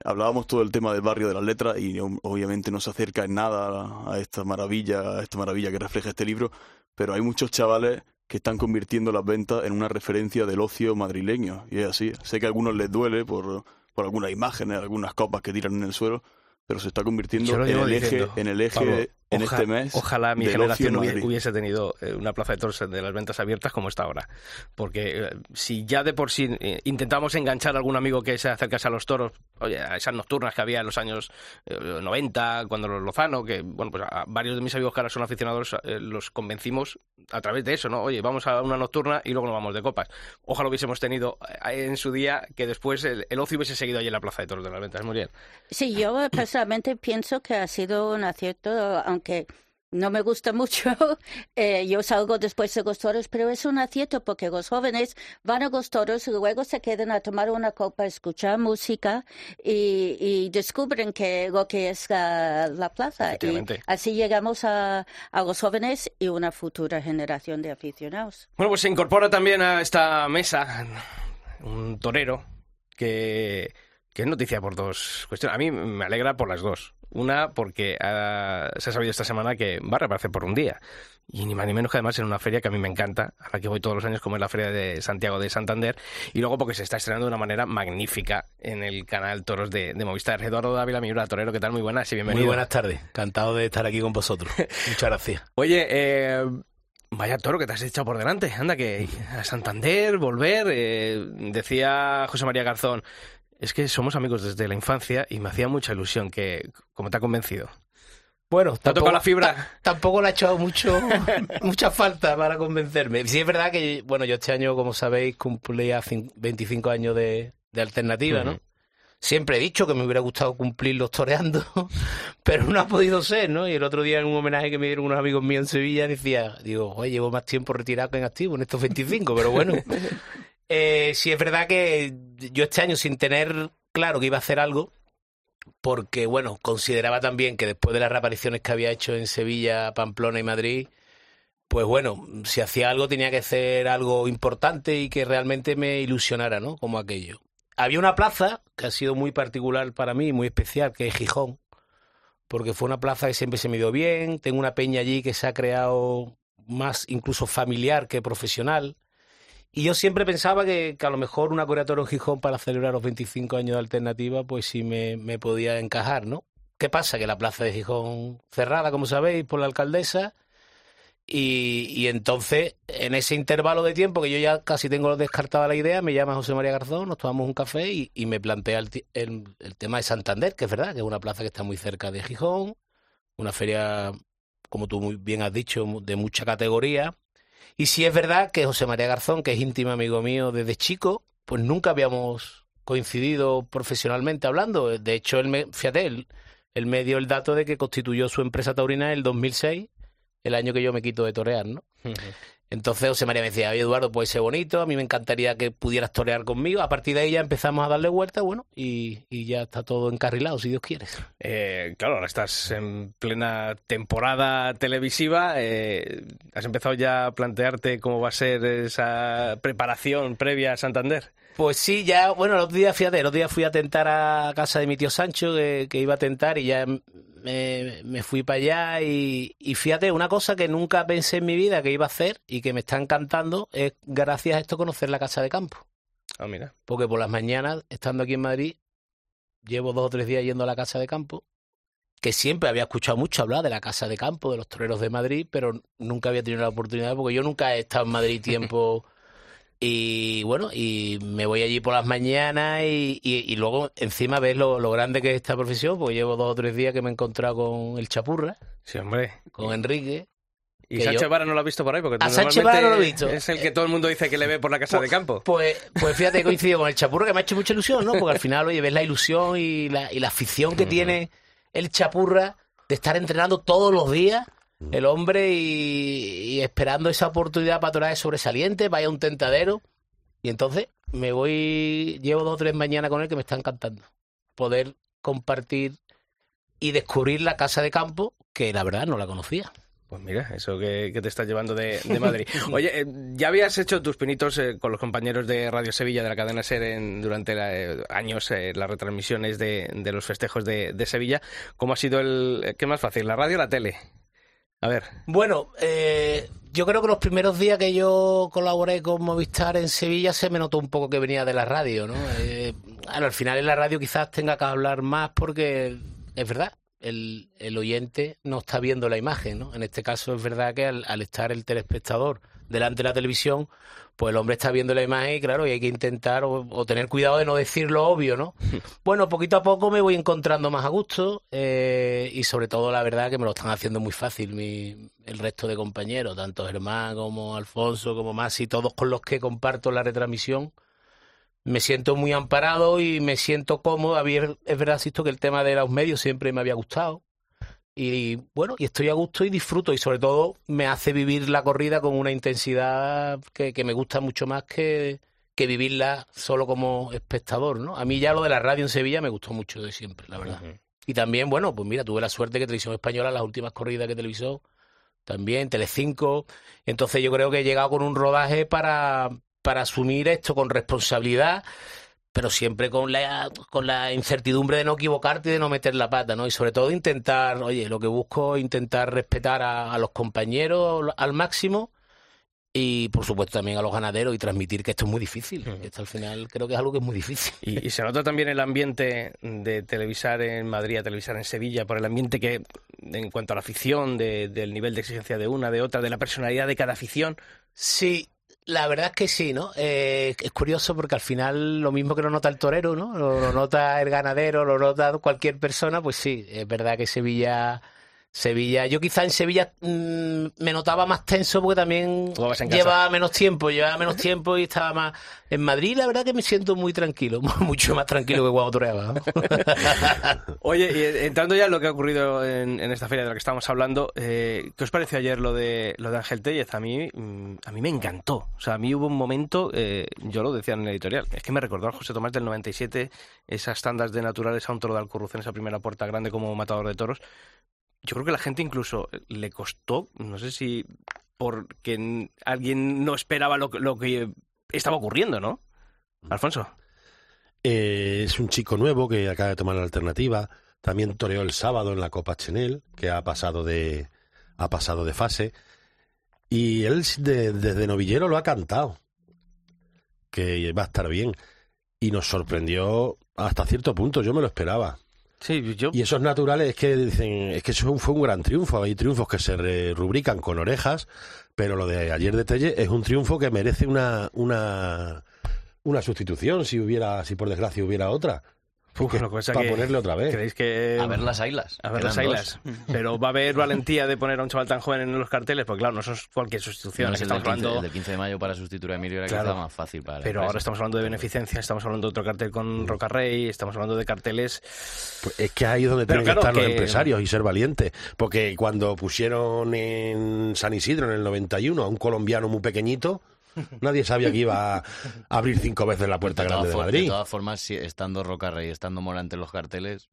Speaker 5: hablábamos todo el tema del barrio de las letras y ob- obviamente no se acerca en nada a, a esta maravilla, a esta maravilla que refleja este libro, pero hay muchos chavales que están convirtiendo las ventas en una referencia del ocio madrileño y es así. Sé que a algunos les duele por, por algunas imágenes, algunas copas que tiran en el suelo, pero se está convirtiendo en el eje, en el eje
Speaker 1: Pablo,
Speaker 5: en
Speaker 1: oja-
Speaker 5: este mes.
Speaker 1: Ojalá mi generación hubiese tenido eh, una plaza de toros de las ventas abiertas como está ahora. Porque eh, si ya de por sí eh, intentamos enganchar a algún amigo que se acercase a los toros, oye, a esas nocturnas que había en los años eh, 90, cuando los Lozano, que bueno, pues a varios de mis amigos que ahora son aficionados, los convencimos a través de eso, ¿no? Oye, vamos a una nocturna y luego nos vamos de copas. Ojalá hubiésemos tenido en su día que después el, el ocio hubiese seguido allí en la plaza de toros de las ventas. Muy bien.
Speaker 7: Sí, yo personalmente pienso que ha sido un acierto, aunque no me gusta mucho. Eh, yo salgo después de los toros, pero es un acierto porque los jóvenes van a los toros y luego se quedan a tomar una copa, escuchar música y, y descubren que lo que es la, la plaza. Y así llegamos a, a los jóvenes y una futura generación de aficionados.
Speaker 1: Bueno, pues se incorpora también a esta mesa un torero que, que es noticia por dos cuestiones. A mí me alegra por las dos. Una, porque ah, se ha sabido esta semana que va a reaparecer por un día. Y ni más ni menos que además en una feria que a mí me encanta, a la que voy todos los años, como es la Feria de Santiago de Santander. Y luego porque se está estrenando de una manera magnífica en el canal Toros de, de Movistar. Eduardo Dávila, mi torero, ¿qué tal? Muy buenas y bienvenido.
Speaker 10: Muy buenas tardes, encantado de estar aquí con vosotros. Muchas gracias.
Speaker 1: Oye, eh, vaya toro que te has echado por delante. Anda, que a Santander, volver. eh, decía José María Garzón, es que somos amigos desde la infancia y me hacía mucha ilusión que, como te ha convencido.
Speaker 10: Bueno,
Speaker 1: ¿Te ha tocado la fibra?
Speaker 10: ta- tampoco le ha echado mucho, mucha falta para convencerme. Sí es verdad que, bueno, yo este año, como sabéis, cumplía cin- 25 años de, de alternativa, ¿no? Siempre he dicho que me hubiera gustado cumplirlos toreando, pero no ha podido ser, ¿no? Y el otro día en un homenaje que me dieron unos amigos míos en Sevilla decía, digo, oye, llevo más tiempo retirado que en activo en estos 25, pero bueno. Eh, sí es verdad que yo este año sin tener claro que iba a hacer algo, porque bueno, consideraba también que después de las reapariciones que había hecho en Sevilla, Pamplona y Madrid, pues bueno, si hacía algo tenía que ser algo importante y que realmente me ilusionara, ¿no? Como aquello. Había una plaza que ha sido muy particular para mí, muy especial, que es Gijón, porque fue una plaza que siempre se me dio bien, tengo una peña allí que se ha creado más incluso familiar que profesional. Y yo siempre pensaba que, que a lo mejor una Corea Toro en Gijón para celebrar los 25 años de alternativa, pues sí me, me podía encajar, ¿no? ¿Qué pasa? Que la plaza de Gijón cerrada, como sabéis, por la alcaldesa. Y, y entonces, en ese intervalo de tiempo que yo ya casi tengo descartada la idea, me llama José María Garzón, nos tomamos un café y, me plantea el, el- el tema de Santander, que es verdad, que es una plaza que está muy cerca de Gijón, una feria, como tú muy bien has dicho, de mucha categoría. Y sí es verdad que José María Garzón, que es íntimo amigo mío desde chico, pues nunca habíamos coincidido profesionalmente hablando. De hecho, él me, fíjate, él, él me dio el dato de que constituyó su empresa taurina en el 2006, el año que yo me quito de torear, ¿no? Entonces José María me decía, oye Eduardo, puede ser bonito, a mí me encantaría que pudieras torear conmigo. A partir de ahí ya empezamos a darle vuelta, bueno, y, y ya está todo encarrilado, si Dios quiere.
Speaker 1: Eh, claro, ahora estás en plena temporada televisiva. eh, ¿Has empezado ya a plantearte cómo va a ser esa preparación previa a Santander?
Speaker 10: Pues sí, ya, bueno, los días, fíjate, los días fui a tentar a casa de mi tío Sancho, que, que iba a tentar, y ya me, me fui para allá. Y, y fíjate, una cosa que nunca pensé en mi vida que iba a hacer y que me está encantando es, gracias a esto, conocer la casa de campo.
Speaker 1: Ah, mira.
Speaker 10: Porque por las mañanas, estando aquí en Madrid, llevo dos o tres días yendo a la casa de campo, que siempre había escuchado mucho hablar de la casa de campo, de los toreros de Madrid, pero nunca había tenido la oportunidad, porque yo nunca he estado en Madrid tiempo. Y bueno, y me voy allí por las mañanas y, y- y luego encima ves lo, lo grande que es esta profesión, porque llevo dos o tres días que me he encontrado con el Chapurra,
Speaker 1: Sí, hombre.
Speaker 10: con Enrique.
Speaker 1: ¿Y Sánchez Vara no lo ha visto por ahí? Porque
Speaker 10: A Sánchez
Speaker 1: normalmente
Speaker 10: Vara no lo he visto.
Speaker 1: Es el que todo el mundo dice que le ve por la casa de campo.
Speaker 10: Pues, pues fíjate, he coincidido con el Chapurra, que me ha hecho mucha ilusión, ¿no? Porque al final, oye, ves la ilusión y la, y la afición que tiene el Chapurra de estar entrenando todos los días, el hombre, y, y esperando esa oportunidad para torar de sobresaliente, vaya un tentadero. Y entonces me voy, llevo dos o tres mañanas con él que me está encantando. Poder compartir y descubrir la casa de campo, que la verdad no la conocía.
Speaker 1: Pues mira, eso que, que te estás llevando de, de Madrid. Oye, eh, ya habías hecho tus pinitos eh, con los compañeros de Radio Sevilla, de la cadena SER, en- durante la- eh, años, las retransmisiones de, de los festejos de, de Sevilla. ¿Cómo ha sido el... ¿Qué más fácil, la radio o la tele? A ver,
Speaker 10: Bueno, eh, yo creo que los primeros días que yo colaboré con Movistar en Sevilla se me notó un poco que venía de la radio, ¿no? Eh, al final en la radio quizás tenga que hablar más porque es verdad, el, el oyente no está viendo la imagen, ¿no? En este caso es verdad que al, al estar el telespectador delante de la televisión, pues el hombre está viendo la imagen y claro, y hay que intentar o, o tener cuidado de no decir lo obvio, ¿no? Bueno, poquito a poco me voy encontrando más a gusto eh, y sobre todo la verdad que me lo están haciendo muy fácil mi, el resto de compañeros, tanto Germán como Alfonso como Masi, todos con los que comparto la retransmisión. Me siento muy amparado y me siento cómodo. A mí es verdad, insisto, que el tema de los medios siempre me había gustado Y bueno, y estoy a gusto y disfruto y sobre todo me hace vivir la corrida con una intensidad que, que me gusta mucho más que, que vivirla solo como espectador, ¿no? A mí ya lo de la radio en Sevilla me gustó mucho de siempre, la verdad. Y también, bueno, pues mira, tuve la suerte que Televisión Española, las últimas corridas que televisó, también, Telecinco. Entonces yo creo que he llegado con un rodaje para, para asumir esto con responsabilidad, pero siempre con la, con la incertidumbre de no equivocarte y de no meter la pata, ¿no? Y sobre todo intentar, oye, lo que busco es intentar respetar a, a los compañeros al máximo y por supuesto también a los ganaderos y transmitir que esto es muy difícil. Esto al final creo que es algo que es muy difícil.
Speaker 1: Y, y se nota también el ambiente de televisar en Madrid a televisar en Sevilla, por el ambiente que, en cuanto a la afición, de- del nivel de exigencia de una, de otra, de la personalidad de cada afición.
Speaker 10: Sí, la verdad es que sí, ¿no? Eh, es curioso porque al final lo mismo que lo nota el torero, ¿no? Lo, lo nota el ganadero, lo nota cualquier persona, pues sí, es verdad que Sevilla... Sevilla, yo quizá en Sevilla mm, me notaba más tenso porque también llevaba menos tiempo, llevaba menos tiempo y estaba más... En Madrid la verdad que me siento muy tranquilo, mucho más tranquilo que cuando toreaba. ¿no?
Speaker 1: Oye, y entrando ya en lo que ha ocurrido en, en esta feria de la que estamos hablando, eh, ¿qué os pareció ayer lo de lo de Ángel Tellez? A mí, mm, a mí me encantó. O sea, a mí hubo un momento, eh, yo lo decía en el editorial, es que me recordó al José Tomás del 97, esas tandas de naturales a un toro de Alcurrucén, esa primera puerta grande como matador de toros. Yo creo que la gente incluso le costó, no sé si porque alguien no esperaba lo, que- lo que estaba ocurriendo, ¿no? Alfonso.
Speaker 8: Eh, es un chico nuevo que acaba de tomar la alternativa. También toreó el sábado en la Copa Chenel, que ha pasado de, ha pasado de fase. Y él de- desde novillero lo ha cantado, que va a estar bien. Y nos sorprendió hasta cierto punto, yo me lo esperaba.
Speaker 1: Sí, yo...
Speaker 8: Y esos naturales es que dicen, es que eso fue un gran triunfo. Hay triunfos que se rubrican con orejas, pero lo de ayer de Telle es un triunfo que merece una, una, una sustitución si hubiera, si por desgracia hubiera otra.
Speaker 1: Uf, lo que pasa
Speaker 8: para
Speaker 1: que-
Speaker 8: ponerle otra vez.
Speaker 1: ¿Creéis que...
Speaker 6: A ver las ailas.
Speaker 1: A ver las ailas. Pero va a haber valentía de poner a un chaval tan joven en los carteles, porque claro, no son cualquier sustitución.
Speaker 6: No
Speaker 1: aquí
Speaker 6: es el, del
Speaker 1: estamos
Speaker 6: 15,
Speaker 1: hablando...
Speaker 6: el del 15 de mayo para sustituir a Emilio era
Speaker 1: Claro.
Speaker 6: quizá más fácil para
Speaker 1: Pero ahora estamos hablando de beneficencia, estamos hablando de otro cartel con Roca Rey, estamos hablando de carteles...
Speaker 8: Pues es que ahí es donde
Speaker 1: Pero
Speaker 8: tienen
Speaker 1: claro,
Speaker 8: que estar
Speaker 1: que-
Speaker 8: los empresarios y ser valientes. Porque cuando pusieron en San Isidro en el 91 a un colombiano muy pequeñito, nadie sabía que iba a abrir cinco veces la puerta
Speaker 6: de,
Speaker 8: grande
Speaker 6: todas
Speaker 8: de Madrid.
Speaker 6: de todas formas, si estando Roca Rey, estando Morante en los carteles,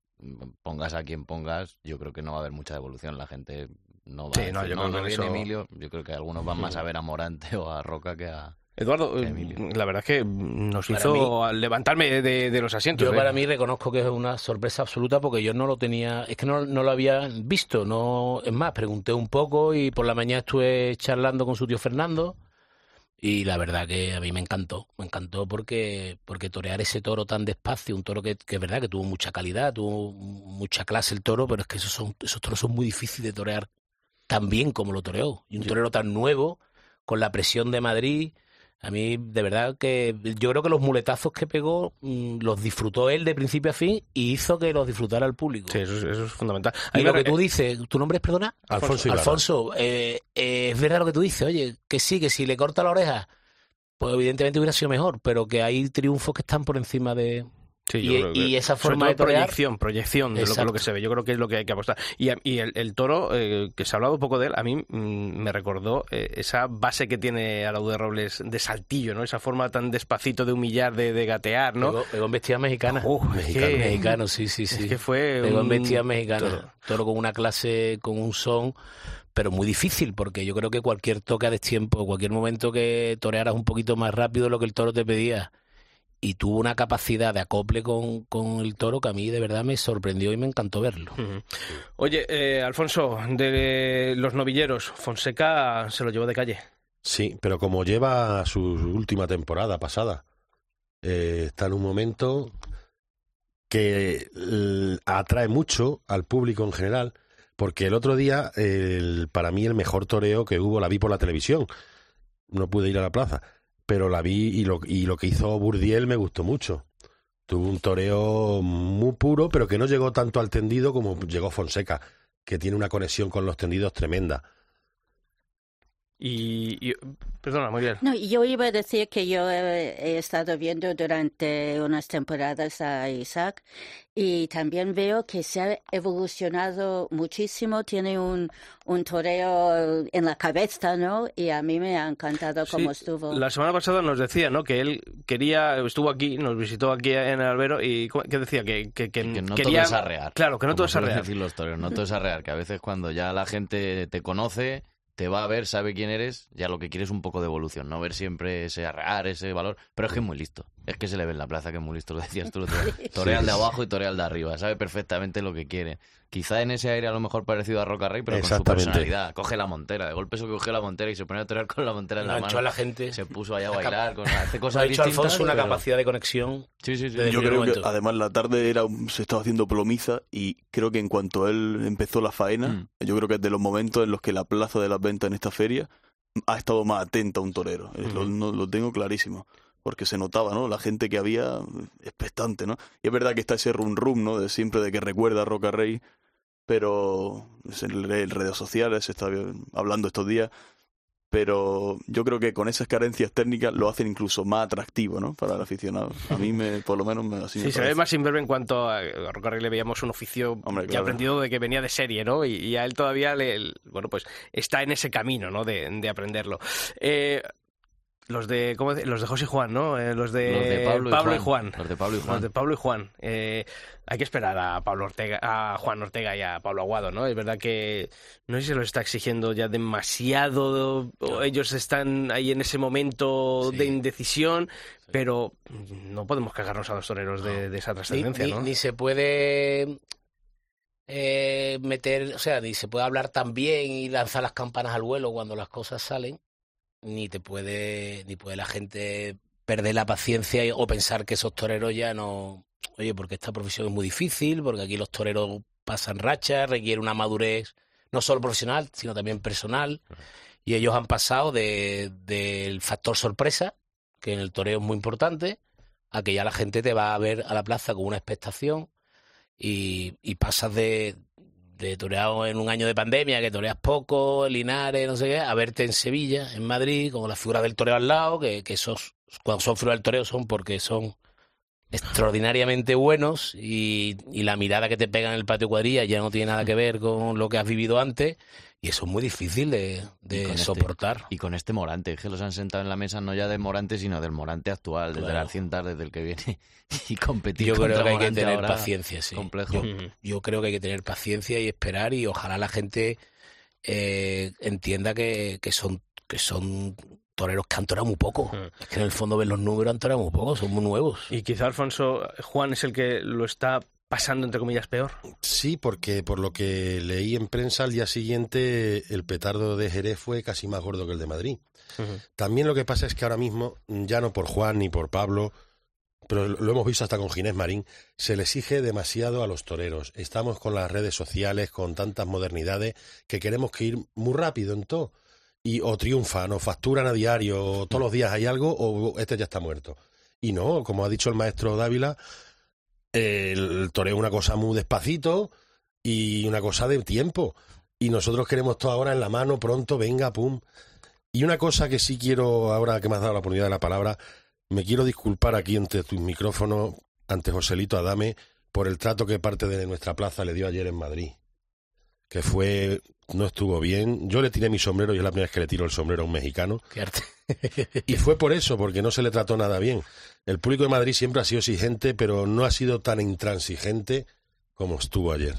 Speaker 6: pongas a quien pongas, yo creo que no va a haber mucha devolución. La gente no va
Speaker 1: Sí,
Speaker 6: a decir,
Speaker 1: no,
Speaker 6: no,
Speaker 1: creo
Speaker 6: no viene
Speaker 1: eso-
Speaker 6: Emilio. Yo creo que algunos van más a ver a Morante o a Roca que a...
Speaker 1: Eduardo, eh,
Speaker 6: Emilio.
Speaker 1: la verdad es que nos
Speaker 10: Para
Speaker 1: hizo levantarme de, de los asientos.
Speaker 10: Yo
Speaker 1: ¿eh?
Speaker 10: para mí reconozco que es una sorpresa absoluta porque yo no lo tenía, es que no, no lo había visto, no, es más, pregunté un poco y por la mañana estuve charlando con su tío Fernando y la verdad que a mí me encantó, me encantó porque porque torear ese toro tan despacio, un toro que, que es verdad que tuvo mucha calidad, tuvo mucha clase el toro, pero es que esos son esos toros son muy difíciles de torear tan bien como lo toreó y un torero tan nuevo con la presión de Madrid. A mí, de verdad, que yo creo que los muletazos que pegó mm, los disfrutó él de principio a fin y hizo que los disfrutara el público.
Speaker 1: Sí, eso es, eso es fundamental. A
Speaker 10: Y lo que tú dices, ¿tu nombre es, perdona?
Speaker 8: Alfonso.
Speaker 10: Alfonso, eh, eh, es verdad lo que tú dices, oye, que sí, que si le corta la oreja, pues evidentemente hubiera sido mejor, pero que hay triunfos que están por encima de...
Speaker 1: Sí, yo
Speaker 10: y,
Speaker 1: creo que-
Speaker 10: y esa forma de torear...
Speaker 1: proyección, proyección de lo, que-
Speaker 10: Exacto.
Speaker 1: lo que se ve. Yo creo que es lo que hay que apostar. Y, el, el toro, eh, que se ha hablado un poco de él, a mí mm, me recordó eh, esa base que tiene Araújo de Robles de saltillo, ¿no? Esa forma tan despacito de humillar, de, de gatear, ¿no?
Speaker 10: Pegó, vestida mexicana.
Speaker 1: Uh,
Speaker 10: mexicano,
Speaker 1: que-
Speaker 10: mexicano, sí, sí, sí.
Speaker 1: Es que fue
Speaker 10: Pegó en
Speaker 1: un
Speaker 10: vestida mexicana.
Speaker 1: toro.
Speaker 10: Toro. con una clase, con un son, pero muy difícil, porque yo creo que cualquier toque a destiempo, cualquier momento que torearas un poquito más rápido de lo que el toro te pedía, y tuvo una capacidad de acople con, con el toro que a mí de verdad me sorprendió y me encantó verlo.
Speaker 1: Oye, eh, Alfonso, de los novilleros, Fonseca se lo llevó de calle.
Speaker 8: Sí, pero como lleva su última temporada pasada, eh, está en un momento que eh, atrae mucho al público en general, porque el otro día, el- para mí, el mejor toreo que hubo la vi por la televisión. No pude ir a la plaza, pero la vi y lo, y lo que hizo Burdiel me gustó mucho. Tuvo un toreo muy puro, pero que no llegó tanto al tendido como llegó Fonseca, que tiene una conexión con los tendidos tremenda.
Speaker 1: Y, y- perdona, muy bien.
Speaker 7: No, yo iba a decir que yo he, he estado viendo durante unas temporadas a Isaac y también veo que se ha evolucionado muchísimo, tiene un, un toreo en la cabeza, ¿no? Y a mí me ha encantado cómo
Speaker 1: Sí,
Speaker 7: estuvo.
Speaker 1: La semana pasada nos decía, ¿no? Que él quería, estuvo aquí, nos visitó aquí en el albero y ¿cómo- ¿qué decía? Que, que, que
Speaker 6: Que no
Speaker 1: quería...
Speaker 6: todo es arrear.
Speaker 1: Claro, que no todo es arrear.
Speaker 6: decir los toreros, no todo es arrear, que a veces cuando ya la gente te conoce, te va a ver, sabe quién eres, ya lo que quiere es un poco de evolución, no ver siempre ese arrear, ese valor, pero es que es muy listo, es que se le ve en la plaza que es muy listo, lo decías tú, lo decías. torea al de abajo y torea al de arriba, sabe perfectamente lo que quiere. Quizá en ese aire a lo mejor parecido a Roca Rey, pero con su personalidad, coge la montera, de golpe eso que cogió la montera y se ponía a torear con la montera en la mano.
Speaker 10: a la gente.
Speaker 6: Se puso allá a bailar, con, hace cosas
Speaker 10: ha
Speaker 6: distintas,
Speaker 10: Alfonso una
Speaker 6: pero-
Speaker 10: capacidad de conexión.
Speaker 6: Sí, sí, sí.
Speaker 5: Yo creo que además la tarde era un- se estaba haciendo plomiza y creo que en cuanto él empezó la faena,
Speaker 6: Mm.
Speaker 5: yo creo que es de los momentos en los que la plaza de las ventas en esta feria ha estado más atenta a un torero. Eh, lo, no- lo tengo clarísimo. Porque se notaba, ¿no? La gente que había expectante, ¿no? Y es verdad que está ese rum rum, ¿no? De siempre de que recuerda a Roca Rey, pero en redes sociales, se está hablando estos días. Pero yo creo que con esas carencias técnicas lo hacen incluso más atractivo, ¿no? Para el aficionado. A mí, me, por lo menos, me, así me
Speaker 1: Sí, se ve más imberbe en cuanto a a Roca Rey le veíamos un oficio
Speaker 5: Hombre,
Speaker 1: ya
Speaker 5: claro.
Speaker 1: aprendido de que venía de serie, ¿no? Y, y a él todavía, le, bueno, pues está en ese camino, ¿no? De, de aprenderlo. Eh, los de, ¿cómo Los de José y Juan, ¿no? Eh, los de,
Speaker 6: Los de Pablo,
Speaker 1: y Juan.
Speaker 6: Los de Pablo y Juan.
Speaker 1: Los de Pablo y Juan. Eh, hay que esperar a Pablo Ortega, a Juan Ortega y a Pablo Aguado, ¿no? Es verdad que no sé si se los está exigiendo ya demasiado, o ellos están ahí en ese momento
Speaker 10: Sí.
Speaker 1: de indecisión, pero no podemos cagarnos a los toreros de, de esa trascendencia, ¿no?
Speaker 10: ni se puede eh, meter, o sea, ni se puede hablar tan bien y lanzar las campanas al vuelo cuando las cosas salen, ni te puede, ni puede la gente perder la paciencia y- o pensar que esos toreros ya no, oye, porque esta profesión es muy difícil, porque aquí los toreros pasan rachas, requiere una madurez no solo profesional, sino también personal, y ellos han pasado de- del factor sorpresa, que en el toreo es muy importante, a que ya la gente te va a ver a la plaza con una expectación y, y pasas de, de toreado en un año de pandemia, que toreas poco, Linares, no sé qué, a verte en Sevilla, en Madrid, con la figura del toreo al lado, que, que esos, cuando son figuras del toreo son porque son extraordinariamente buenos y, y la mirada que te pega en el patio cuadrilla ya no tiene nada que ver con lo que has vivido antes y eso es muy difícil de, de
Speaker 6: Y con este-
Speaker 10: soportar.
Speaker 6: Y con este Morante, es que los han sentado en la mesa no ya de Morante, sino del Morante actual, desde el Arcientas, desde el que viene. Y competir
Speaker 10: Yo creo
Speaker 6: contra
Speaker 10: que hay que
Speaker 6: Morante
Speaker 10: tener paciencia, sí.
Speaker 6: Complejo.
Speaker 10: Yo, yo creo que hay que tener paciencia y esperar y ojalá la gente eh, entienda que, que son que son toreros que han toreado muy poco.
Speaker 1: Mm.
Speaker 10: Es que en el fondo ven los números, han toreado muy poco, son muy nuevos.
Speaker 1: Y quizá Alfonso Juan es el que lo está pasando, entre comillas, peor.
Speaker 8: Sí, porque por lo que leí en prensa al día siguiente el petardo de Jerez fue casi más gordo que el de Madrid. También lo que pasa es que ahora mismo, ya no por Juan ni por Pablo, pero lo hemos visto hasta con Ginés Marín, se le exige demasiado a los toreros. Estamos con las redes sociales, con tantas modernidades, que queremos que ir muy rápido en todo. Y o triunfan, o facturan a diario, o todos los días hay algo, o este ya está muerto. Y no, como ha dicho el maestro Dávila, el toreo es una cosa muy despacito y una cosa de tiempo. Y nosotros queremos todo ahora en la mano, pronto, venga, pum. Y una cosa que sí quiero, ahora que me has dado la oportunidad de la palabra, me quiero disculpar aquí ante tus micrófonos, ante Joselito Adame, por el trato que parte de nuestra plaza le dio ayer en Madrid. Que fue, no estuvo bien. Yo le tiré mi sombrero y es la primera vez que le tiro el sombrero a un mexicano.
Speaker 10: Qué arte.
Speaker 8: Y fue por eso, porque no se le trató nada bien. El público de Madrid siempre ha sido exigente, pero no ha sido tan intransigente como estuvo ayer.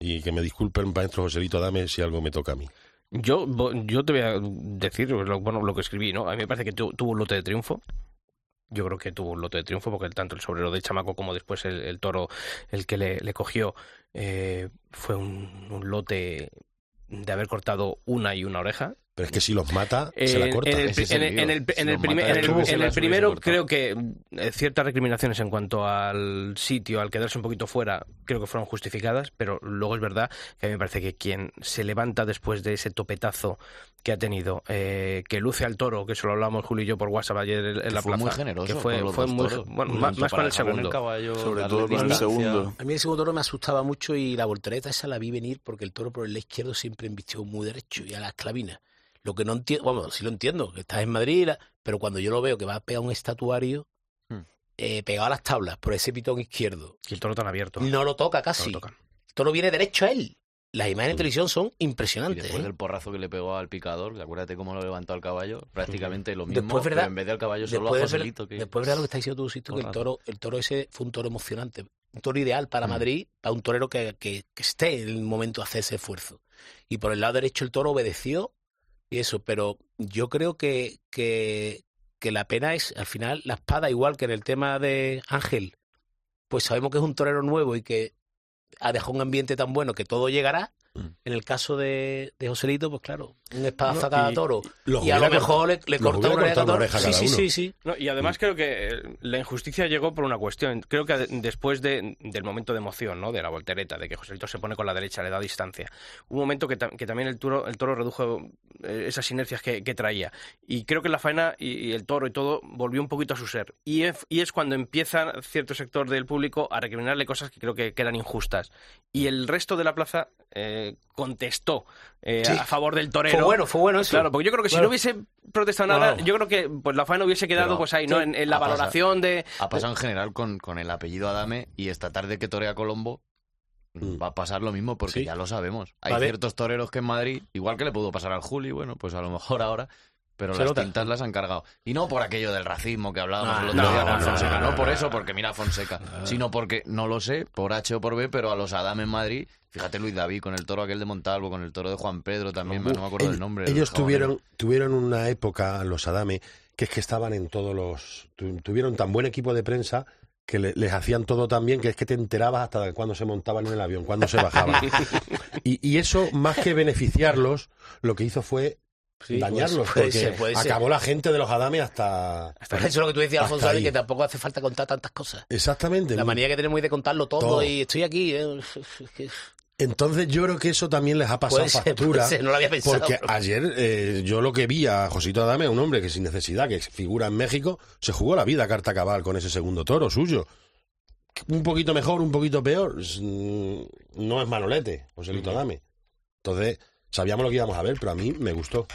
Speaker 8: Y que me disculpen, maestro Joselito, dame si algo me toca a mí.
Speaker 1: Yo, yo te voy a decir lo, bueno, lo que escribí, ¿no? A mí me parece que tu- tuvo un lote de triunfo. Yo creo que tuvo un lote de triunfo porque tanto el sobrero de Chamaco como después el, toro, el que le, cogió, eh, fue un lote de haber cortado una y una oreja.
Speaker 8: Pero es que si los mata, se la corta.
Speaker 1: En el,
Speaker 6: es
Speaker 1: en en
Speaker 6: Si
Speaker 1: en
Speaker 6: mata,
Speaker 1: primero creo que eh, ciertas recriminaciones en cuanto al sitio, al quedarse un poquito fuera, creo que fueron justificadas, pero luego es verdad que a mí me parece que quien se levanta después de ese topetazo que ha tenido, eh, que luce al toro, que eso lo hablamos Julio y yo por WhatsApp ayer en,
Speaker 6: Que
Speaker 1: la
Speaker 6: fue
Speaker 1: plaza,
Speaker 6: muy generoso
Speaker 1: que fue,
Speaker 6: con los
Speaker 1: fue muy,
Speaker 6: toros.
Speaker 1: bueno,
Speaker 6: Tanto
Speaker 1: más, más con el segundo.
Speaker 6: caballo,
Speaker 5: Sobre todo con el segundo.
Speaker 10: A mí el segundo toro me asustaba mucho y la voltereta esa la vi venir porque el toro por el lado izquierdo siempre embistió muy derecho y a la esclavina. Lo que no entiendo, bueno, sí lo entiendo, que estás en Madrid, pero cuando yo lo veo que va a pegar un estatuario
Speaker 1: Hmm.
Speaker 10: eh, pegado a las tablas por ese pitón izquierdo,
Speaker 1: Y el toro tan abierto.
Speaker 10: no lo toca
Speaker 1: No
Speaker 10: casi.
Speaker 1: lo tocan.
Speaker 10: El toro viene derecho a él. Las imágenes de televisión son
Speaker 6: Y
Speaker 10: impresionantes.
Speaker 6: después
Speaker 10: ¿eh?
Speaker 6: del porrazo que le pegó al picador, acuérdate cómo lo levantó al caballo, prácticamente lo mismo,
Speaker 10: Después,
Speaker 6: pero en vez del caballo solo
Speaker 10: Después,
Speaker 6: a Joselito. Que...
Speaker 10: después verdad lo que está diciendo tú, Sisto, que
Speaker 6: el
Speaker 10: toro, el toro ese fue un toro emocionante. Un toro ideal para
Speaker 6: Mm.
Speaker 10: Madrid, para un torero que, que, que esté en el momento de hacer ese esfuerzo. Y por el lado derecho el toro obedeció y eso, pero yo creo que, que, que la pena es, al final, la espada, igual que en el tema de Ángel, pues sabemos que es un torero nuevo y que ha dejado un ambiente tan bueno que todo llegará.
Speaker 6: Mm.
Speaker 10: En el caso de, de Joselito, pues claro, un espadazo
Speaker 8: No,
Speaker 10: a cada toro. Y a lo mejor le, le corta una oreja
Speaker 8: una
Speaker 10: cada Sí, sí,
Speaker 8: uno.
Speaker 10: sí, sí.
Speaker 1: No, y además creo que eh, la injusticia llegó por una cuestión. Creo que de- después de- del momento de emoción, ¿no? De la voltereta, de que Joselito se pone con la derecha, le da distancia. Un momento que, ta- que también el toro, el toro redujo eh, esas inercias que, que traía. Y creo que la faena y, y el toro y todo volvió un poquito a su ser. Y es, y es cuando empieza cierto sector del público a recriminarle cosas que creo que, que eran injustas. Y el resto de la plaza eh, contestó eh,
Speaker 10: Sí.
Speaker 1: a favor del torero.
Speaker 10: Fue bueno, fue bueno eso.
Speaker 1: Claro, porque yo creo que si no hubiese protestado nada, yo creo que pues la faena hubiese quedado
Speaker 6: Pero-
Speaker 1: pues ahí, ¿no?
Speaker 10: Sí.
Speaker 1: En, en la
Speaker 6: Ha pasado.
Speaker 1: valoración de...
Speaker 6: Ha pasado en general con, con el apellido Adame y esta tarde que torea Colombo
Speaker 8: Mm.
Speaker 6: va a pasar lo mismo porque
Speaker 10: Sí.
Speaker 6: ya lo sabemos. Hay ciertos toreros que en Madrid, igual que le pudo pasar al Juli, bueno, pues a lo mejor ahora, pero las
Speaker 10: nota.
Speaker 6: tintas las han cargado. Y no por aquello del racismo que hablábamos
Speaker 10: No,
Speaker 6: el otro
Speaker 10: no,
Speaker 6: día con
Speaker 10: no,
Speaker 6: Fonseca,
Speaker 10: no,
Speaker 6: por eso, porque mira a Fonseca, sino porque, no lo sé, por H o por B, pero a los Adame en Madrid, fíjate Luis David con el toro aquel de Montalvo, con el toro de Juan Pedro también, no me acuerdo
Speaker 8: Ellos-
Speaker 6: del nombre.
Speaker 8: Ellos tuvieron, tuvieron una época, los Adame, que es que estaban en todos los... tu- Tuvieron tan buen equipo de prensa que le- les hacían todo tan bien que es que te enterabas hasta de cuándo se montaban en el avión, cuándo se bajaban. y, y eso, más que beneficiarlos, lo que hizo fue
Speaker 10: Sí,
Speaker 8: dañarlos,
Speaker 10: puede
Speaker 8: porque
Speaker 10: ser, puede ser.
Speaker 8: acabó la gente de los Adame hasta...
Speaker 10: Eso es lo que tú decías, Alfonso,
Speaker 8: ahí.
Speaker 10: que tampoco hace falta contar tantas cosas.
Speaker 8: Exactamente.
Speaker 10: La manía que tenemos de contarlo todo,
Speaker 8: Todo.
Speaker 10: y estoy aquí. ¿eh?
Speaker 8: Entonces yo creo que eso también les ha pasado
Speaker 10: ser,
Speaker 8: factura.
Speaker 10: no lo había pensado.
Speaker 8: Porque ayer eh, yo lo que vi a Josito Adame, un hombre que sin necesidad, que figura en México, se jugó la vida a carta cabal con ese segundo toro suyo. Un poquito mejor, un poquito peor. mm, No es Manolete, Joselito Adame. Entonces, sabíamos lo que íbamos a ver, pero a mí me gustó.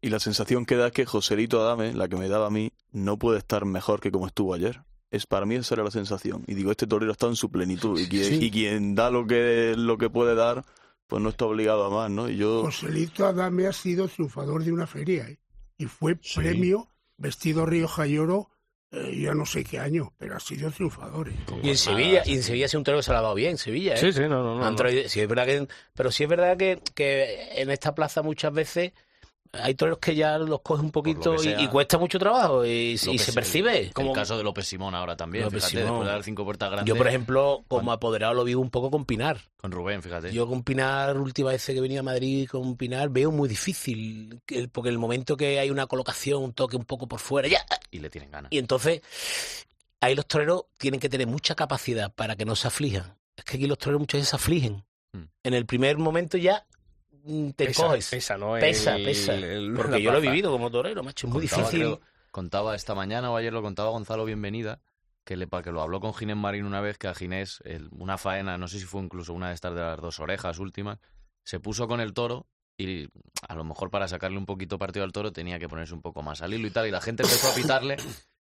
Speaker 5: Y la sensación que da es que Joselito Adame, la que me daba a mí, no puede estar mejor que como estuvo ayer. Es para mí esa era la sensación. Y digo, este torero está en su plenitud. Y quien,
Speaker 8: Sí.
Speaker 5: y quien da lo que, lo que puede dar, pues no está obligado a más, ¿no? Y yo...
Speaker 9: Joselito Adame ha sido triunfador de una feria ¿eh? y fue
Speaker 8: Sí.
Speaker 9: premio vestido Rioja y Oro, eh, ya no sé qué año, pero ha sido triunfador. ¿eh?
Speaker 10: Y en Sevilla, y en Sevilla sí un torero que se ha lavado bien, Sevilla, ¿eh?
Speaker 1: Sí, sí, no, no, no.
Speaker 10: Han
Speaker 1: no.
Speaker 10: traído- sí, es verdad que, pero sí es verdad que, que en esta plaza muchas veces hay toreros que ya los coge un poquito y, cuesta mucho trabajo y, se percibe.
Speaker 6: El
Speaker 10: Como,
Speaker 6: caso de López Simón ahora también,
Speaker 10: López
Speaker 6: fíjate,
Speaker 10: Simón.
Speaker 6: después de dar cinco puertas grandes.
Speaker 10: yo, por ejemplo, como apoderado lo vivo un poco con Pinar.
Speaker 6: Con Rubén, fíjate.
Speaker 10: Yo con Pinar, última vez que venía a Madrid con Pinar, veo muy difícil, que- porque el momento que hay una colocación, un toque un poco por fuera, ya,
Speaker 6: Y le tienen ganas.
Speaker 10: y entonces ahí los toreros tienen que tener mucha capacidad para que no se aflijan. Es que aquí los toreros muchas veces se afligen.
Speaker 6: Mm.
Speaker 10: En el primer momento ya te
Speaker 1: Pesa,
Speaker 10: coges.
Speaker 1: pesa, ¿no?
Speaker 10: Pesa,
Speaker 1: El-
Speaker 10: pesa.
Speaker 1: el-
Speaker 10: porque yo lo he vivido como torero, macho. Es muy
Speaker 6: Contaba,
Speaker 10: difícil.
Speaker 6: creo, contaba esta mañana o ayer lo contaba Gonzalo Bienvenida, que, le, que lo habló con Ginés Marín una vez, que a Ginés, el- una faena, no sé si fue incluso una de estas de las dos orejas últimas, se puso con el toro y a lo mejor para sacarle un poquito partido al toro tenía que ponerse un poco más al hilo y tal, y la gente empezó a pitarle,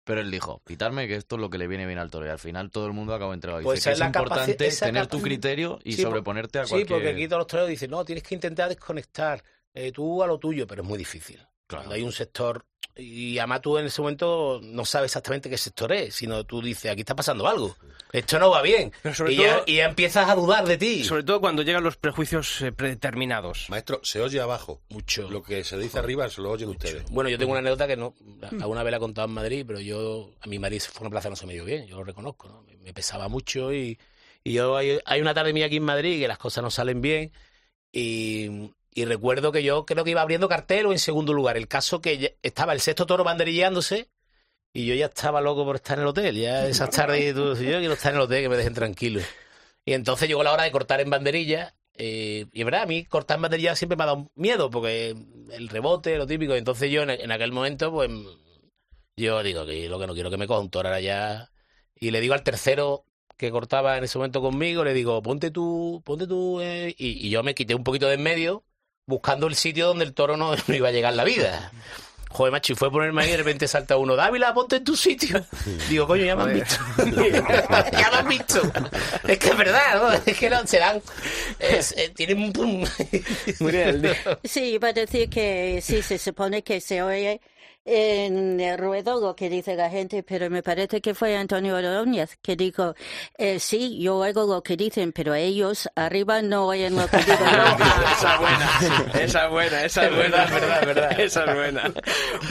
Speaker 6: pero él dijo, pitarme que esto es lo que le viene bien al toro, y al final todo el mundo acabó entregado. Dice
Speaker 10: Pues
Speaker 6: que
Speaker 10: es
Speaker 6: importante tener tu criterio y
Speaker 10: Sí,
Speaker 6: sobreponerte a
Speaker 10: Sí,
Speaker 6: cualquier...
Speaker 10: porque aquí todos los toreros dicen, no, tienes que intentar desconectar eh, tú a lo tuyo, pero es muy difícil.
Speaker 6: Claro.
Speaker 10: Cuando hay un sector, y además tú en ese momento no sabes exactamente qué sector es, sino tú dices, aquí está pasando algo, esto no va bien.
Speaker 1: Pero sobre
Speaker 10: y, ya,
Speaker 1: todo-
Speaker 10: y ya empiezas a dudar de ti.
Speaker 1: Sobre todo cuando llegan los prejuicios eh, predeterminados.
Speaker 8: Maestro, se oye abajo.
Speaker 10: Mucho.
Speaker 8: Lo que se dice arriba se lo oyen ustedes.
Speaker 10: Bueno, yo tengo una anécdota que no, alguna vez la he contado en Madrid, pero yo, a mí Madrid fue una plaza que no se me dio bien, yo lo reconozco, ¿no? me, me pesaba mucho y, y yo hay, hay una tarde mía aquí en Madrid que las cosas no salen bien y, y recuerdo que yo creo que iba abriendo cartel o en segundo lugar, el caso que estaba el sexto toro banderillándose y yo ya estaba loco por estar en el hotel, ya esas tardes yo quiero estar en el hotel, que me dejen tranquilo. Y entonces llegó la hora de cortar en banderilla. eh, y es verdad, a mí cortar en banderilla siempre me ha dado miedo, porque el rebote, lo típico. Entonces yo en, en aquel momento, pues yo digo que lo que no quiero que me coja un toro ahora ya. Y le digo al tercero que cortaba en ese momento conmigo, le digo, ponte tú, ponte tú. eh", y, y yo me quité un poquito de en medio buscando el sitio donde el toro no, no iba a llegar la vida. Joder, macho, y fue a ponerme ahí y de repente salta uno, Dávila, ponte en tu sitio. Digo, coño, ya me han visto. ya me han visto. Es que es verdad, ¿no? Es que no, serán... es- eh, tienen un... un-
Speaker 1: Muriel,
Speaker 7: Sí, iba a decir que sí, se supone que se oye en el ruedo lo que dice la gente, pero me parece que fue Antonio Ordóñez que dijo, eh, sí, yo oigo lo que dicen, pero ellos arriba no oyen lo que digo yo.
Speaker 1: esa es buena, esa es buena, esa es buena,
Speaker 10: verdad, es verdad, es verdad.
Speaker 1: esa es buena.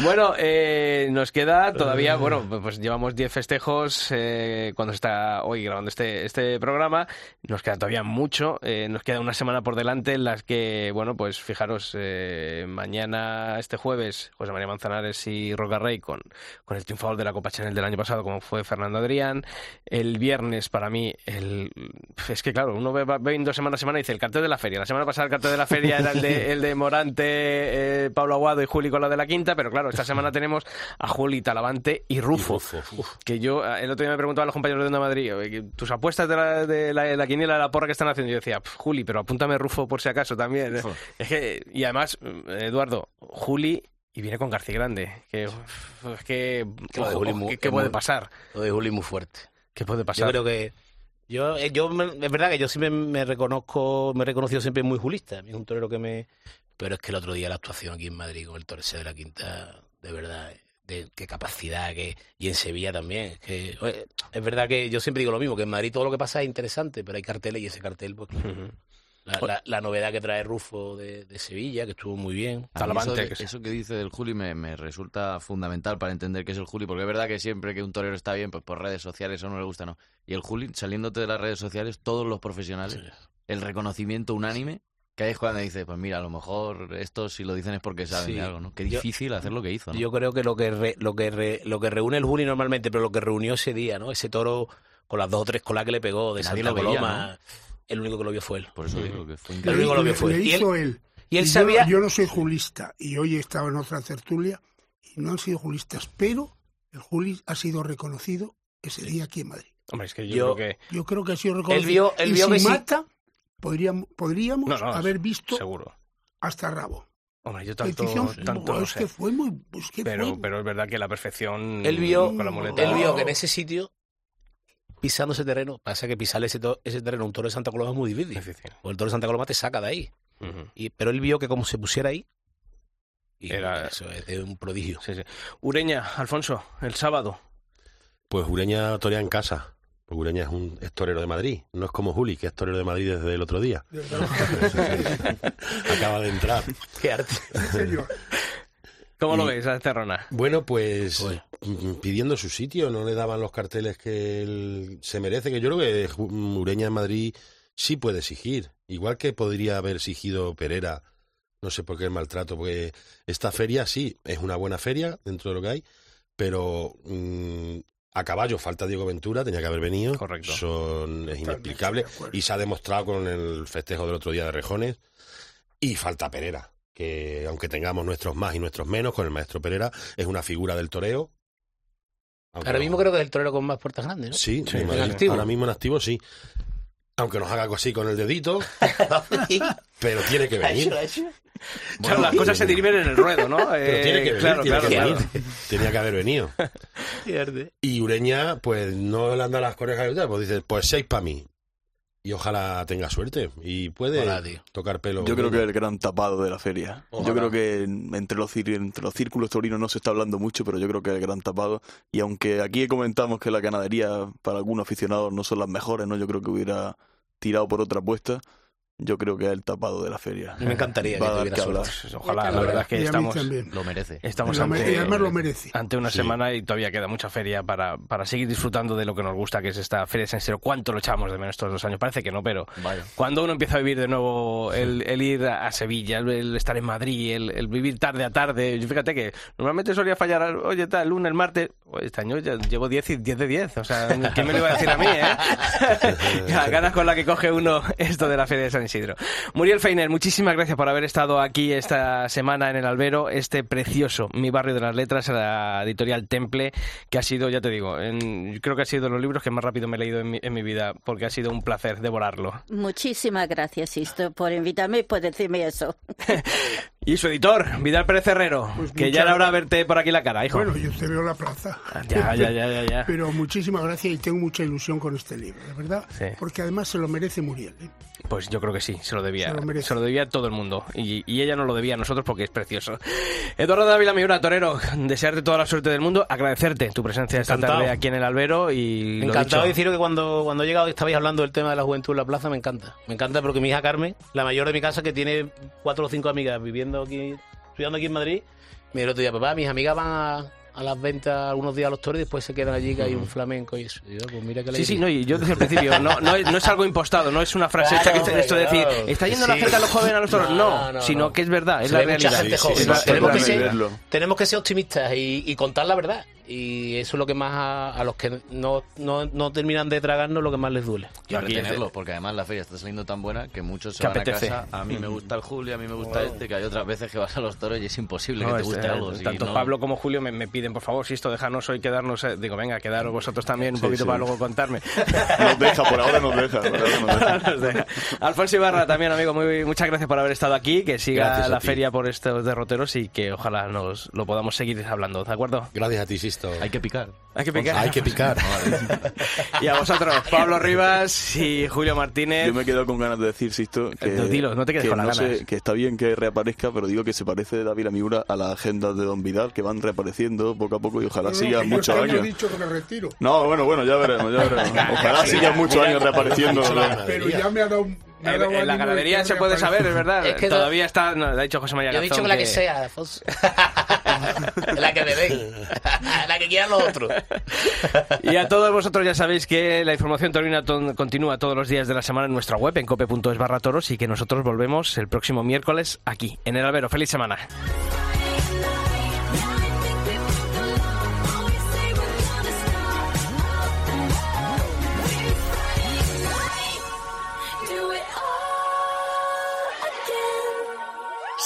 Speaker 1: Bueno, eh, nos queda todavía, bueno, pues llevamos 10 festejos eh, cuando se está hoy grabando este, este programa, nos queda todavía mucho, eh, nos queda una semana por delante en las que, bueno, pues fijaros, eh, mañana, este jueves, José María Manzanares y Roca Rey con, con el triunfador de la Copa Chanel del año pasado, como fue Fernando Adrián, el viernes para mí, el, es que claro, uno ve, va viendo semana a semana y dice el cartel de la feria. La semana pasada el cartel de la feria era el de, el de Morante, eh, Pablo Aguado y Juli con la de la quinta, pero claro, esta semana tenemos a Juli, Talavante y Rufo. Que yo eh, el otro día me preguntaba a los compañeros de Onda Madrid, tus apuestas de la, de la, de la quiniela de la porra que están haciendo. Yo decía, "Pf, Juli, pero apúntame Rufo por si acaso también. Es que, y además, eh, Eduardo, Juli. Y viene con García Grande. Que, es que. ¿qué, puede pasar?
Speaker 10: Lo de Juli muy fuerte.
Speaker 1: ¿Qué puede
Speaker 10: Yo
Speaker 1: pasar?
Speaker 10: creo que... Yo, eh, yo es verdad que yo siempre me reconozco, me he reconocido siempre muy julista. Es un torero que me... Pero es que el otro día la actuación aquí en Madrid con el torceo de la Quinta, de verdad, de qué capacidad, que y en Sevilla también. Es, que, es verdad que yo siempre digo lo mismo, que en Madrid todo lo que pasa es interesante, pero hay carteles y ese cartel, pues. La, la- la novedad que trae Rufo de, de Sevilla, que estuvo muy bien.
Speaker 6: Eso, de- eso que dice del Juli me, me resulta fundamental para entender qué es el Juli, porque es verdad que siempre que un torero está bien, pues por redes sociales eso no le gusta, no. Y el Juli, saliéndote de las redes sociales, todos los profesionales, el reconocimiento unánime, que ahí es cuando dices, pues mira, a lo mejor esto si lo dicen es porque saben
Speaker 10: Sí.
Speaker 6: de algo, ¿no? Qué
Speaker 10: Yo-
Speaker 6: difícil hacer lo que hizo, ¿no?
Speaker 10: Yo creo que lo que re- lo que re- lo que reúne el Juli normalmente, pero lo que reunió ese día, ¿no? Ese toro con las dos o tres colas que le pegó de
Speaker 6: Nadie
Speaker 10: Santa
Speaker 6: lo veía,
Speaker 10: Coloma, el único que lo vio fue él.
Speaker 6: Por eso digo que fue
Speaker 10: El
Speaker 6: increíble.
Speaker 10: único que lo vio
Speaker 9: Le-
Speaker 10: fue
Speaker 9: le
Speaker 10: él. Y él,
Speaker 9: hizo él.
Speaker 10: y él
Speaker 9: Y yo-
Speaker 10: sabía...
Speaker 9: Yo, no soy julista y hoy he estado en otra tertulia y no han sido julistas, pero el Juli ha sido reconocido ese día aquí en Madrid.
Speaker 1: Hombre, es que yo,
Speaker 10: Yo-
Speaker 1: creo que.
Speaker 9: Yo creo que ha sido reconocido.
Speaker 10: vio- él
Speaker 9: y
Speaker 10: vio
Speaker 9: si
Speaker 10: que sí.
Speaker 9: mata, podríamos, podríamos
Speaker 1: No, no,
Speaker 9: haber visto
Speaker 1: Seguro.
Speaker 9: hasta Rabo.
Speaker 1: Hombre, yo tanto,
Speaker 9: Petición,
Speaker 1: tanto
Speaker 9: no es
Speaker 1: sé.
Speaker 9: que fue muy... es que
Speaker 1: Pero,
Speaker 9: fue-
Speaker 1: pero es verdad que la perfección.
Speaker 10: Él vio,
Speaker 1: con la muleta.
Speaker 10: él vio que en ese sitio, pisando ese terreno, pasa que pisarle ese, ese terreno a un toro de Santa Coloma es muy difícil.
Speaker 1: Difícil.
Speaker 10: Porque el toro de Santa Coloma te saca de ahí. Y, pero él vio que como se pusiera ahí, y
Speaker 1: Era-
Speaker 10: eso es de un prodigio.
Speaker 1: Sí, sí. Ureña, Alfonso, el sábado.
Speaker 8: Pues Ureña torea en casa. Porque Ureña es un es torero de Madrid. No es como Juli, que es torero de Madrid desde el otro día. Acaba de entrar.
Speaker 10: Qué arte.
Speaker 1: ¿Cómo lo ves a Terrona?
Speaker 8: Bueno, pues
Speaker 10: Joder.
Speaker 8: mm, pidiendo su sitio, no le daban los carteles que él se merece, que yo creo que Ju- Ureña en Madrid sí puede exigir, igual que podría haber exigido Pereira, no sé por qué el maltrato, porque esta feria sí, es una buena feria dentro de lo que hay, pero mm, a caballo falta Diego Ventura, tenía que haber venido,
Speaker 1: Correcto.
Speaker 8: Son, es inexplicable, y se ha demostrado con el festejo del otro día de Rejones, y falta Pereira, que aunque tengamos nuestros más y nuestros menos, con el maestro Pereira es una figura del toreo. Aunque
Speaker 10: Ahora
Speaker 8: no-
Speaker 10: mismo creo que es el torero con más puertas grandes, ¿no?
Speaker 8: Sí,
Speaker 1: Sí,
Speaker 8: en
Speaker 1: en
Speaker 8: Madrid.
Speaker 10: activo.
Speaker 8: ahora mismo en activo sí. Aunque nos haga así con el dedito, pero tiene que venir.
Speaker 1: Claro, las cosas se dirimen en el ruedo, ¿no?
Speaker 8: Pero
Speaker 1: Eh,
Speaker 8: tiene que venir,
Speaker 1: claro,
Speaker 8: tiene
Speaker 1: claro,
Speaker 8: que
Speaker 1: claro.
Speaker 8: venir. Tenía que haber venido. Y Ureña, pues no le anda las tal, pues dice, pues seis para mí. Y ojalá tenga suerte. Y puede
Speaker 10: Ojalá,
Speaker 8: tocar pelo.
Speaker 5: Yo creo que es el gran tapado de la feria.
Speaker 10: Ojalá.
Speaker 5: Yo creo que en- entre los, entre los círculos taurinos no se está hablando mucho, pero yo creo que es el gran tapado. Y aunque aquí comentamos que la ganadería para algunos aficionados no son las mejores, ¿no? Yo creo que hubiera tirado por otra apuesta. Yo creo que es el tapado de la feria.
Speaker 10: Me encantaría
Speaker 5: Va a
Speaker 10: que tuviera
Speaker 5: que
Speaker 10: suerte.
Speaker 5: hablar.
Speaker 1: Ojalá, la verdad es que estamos.
Speaker 6: Lo merece.
Speaker 1: estamos
Speaker 9: Y lo
Speaker 1: ante,
Speaker 9: además lo merece.
Speaker 1: ante una
Speaker 8: Sí.
Speaker 1: semana y todavía queda mucha feria para, para seguir disfrutando de lo que nos gusta, que es esta Feria de San Isidro. ¿Cuánto lo echamos de menos estos dos años? Parece que no, pero
Speaker 6: Vaya.
Speaker 1: cuando uno empieza a vivir de nuevo el, el ir a Sevilla, el, el estar en Madrid, el, el vivir tarde a tarde, yo fíjate que normalmente solía fallar, oye, tal, el lunes, el martes, Oye, este año ya llevo 10 y 10 de 10, o sea, ¿quién me lo iba a decir a mí, eh? Las ganas con la que coge uno esto de la Feria de San San Isidro. Muriel Feiner, muchísimas gracias por haber estado aquí esta semana en el Albero, este precioso Mi Barrio de las Letras, la editorial Temple, que ha sido, ya te digo, en- creo que ha sido de los libros que más rápido me he leído en mi, en mi vida, porque ha sido un placer devorarlo.
Speaker 7: Muchísimas gracias, Sisto, por invitarme y por decirme eso.
Speaker 1: Y su editor, Vidal Pérez Herrero,
Speaker 9: Pues
Speaker 1: que ya le habrá verte por aquí la cara, hijo.
Speaker 9: Bueno, yo te veo la plaza.
Speaker 1: Ya, ya, ya, ya, ya.
Speaker 9: Pero muchísimas gracias y tengo mucha ilusión con este libro, de verdad.
Speaker 1: Sí.
Speaker 9: Porque además se lo merece Muriel. ¿eh?
Speaker 1: Pues yo creo que sí, se lo debía.
Speaker 9: Se lo merece.
Speaker 1: Se lo debía a todo el mundo. Y, y ella no lo debía a nosotros porque es precioso. Eduardo Dávila Miura, Torero, desearte toda la suerte del mundo, agradecerte tu presencia esta
Speaker 10: Encantado.
Speaker 1: tarde aquí en el Albero y
Speaker 10: Encantado de deciros que cuando, cuando he llegado y estabais hablando del tema de la juventud en la plaza, me encanta. Me encanta porque mi hija Carmen, la mayor de mi casa, que tiene cuatro o cinco amigas viviendo aquí, estudiando aquí en Madrid, el otro día, papá, mis amigas van a, a las ventas algunos días a los toros y después se quedan allí que hay un flamenco y eso. Yo, pues mira que
Speaker 1: Sí, sí, no, y yo desde el principio, no, no, es, no es algo impostado, no es una frase
Speaker 10: Claro,
Speaker 1: hecha que esto de decir, está yendo la
Speaker 10: Sí.
Speaker 1: gente a los jóvenes a los toros. No,
Speaker 10: No, no,
Speaker 1: sino
Speaker 10: no.
Speaker 1: que es verdad, es la
Speaker 10: mucha
Speaker 1: realidad.
Speaker 5: Sí, sí, la-
Speaker 10: tenemos, que ser, tenemos que ser optimistas y, y contar la verdad. Y eso es lo que más a, a los que no, no, no terminan de tragarnos, lo que más les duele.
Speaker 1: Aquí
Speaker 6: retenerlo, porque además la feria está saliendo tan buena que muchos se
Speaker 1: Que
Speaker 6: van
Speaker 1: apetece.
Speaker 6: a casa. A mí me gusta el Julio, a mí me gusta este, que hay otras veces que vas a los toros y es imposible
Speaker 1: No,
Speaker 6: que te guste
Speaker 1: eh,
Speaker 6: algo.
Speaker 1: tanto
Speaker 6: no-
Speaker 1: Pablo como Julio me, me piden, por favor, si esto dejarnos hoy quedarnos, eh, digo, venga, quedaros vosotros también un
Speaker 5: Sí,
Speaker 1: poquito
Speaker 5: sí.
Speaker 1: para luego contarme.
Speaker 5: Nos deja, por ahora nos deja. por ahora nos deja.
Speaker 1: Nos deja. Alfonso Ibarra también, amigo, muy, muchas gracias por haber estado aquí, que siga
Speaker 8: Gracias
Speaker 1: la feria por estos derroteros y que ojalá nos lo podamos seguir hablando, ¿de acuerdo?
Speaker 8: Gracias a ti, Sisto.
Speaker 6: Hay que picar.
Speaker 1: Hay que picar.
Speaker 8: Hay que picar.
Speaker 1: Y a vosotros, Pablo Rivas y Julio Martínez.
Speaker 5: Yo me he quedado con ganas de decir, Sisto, que,
Speaker 1: No, dilo, no te quedes
Speaker 5: que
Speaker 1: con las
Speaker 5: sé-
Speaker 1: ganas.
Speaker 5: que está bien que reaparezca, pero digo que se parece David Miura a las agendas de Don Vidal, que van reapareciendo poco a poco y ojalá
Speaker 9: No, no,
Speaker 5: siga
Speaker 9: que yo
Speaker 5: muchos
Speaker 9: este
Speaker 5: años.
Speaker 9: dicho que me retiro.
Speaker 5: No, bueno, bueno, ya veremos, ya veremos. Ojalá siga muchos años reapareciendo.
Speaker 9: Pero ya me ha dado. ha
Speaker 1: En, en la ganadería se puede saber, es verdad.
Speaker 10: Es que
Speaker 1: Todavía está, no, ha dicho José María
Speaker 10: Yo he dicho que la que sea, Alfonso. la que me den. la que quieran los otros.
Speaker 1: Y a todos vosotros ya sabéis que la información taurina continúa todos los días de la semana en nuestra web, en cope.es barra toros, y que nosotros volvemos el próximo miércoles aquí, en el Albero. ¡Feliz semana!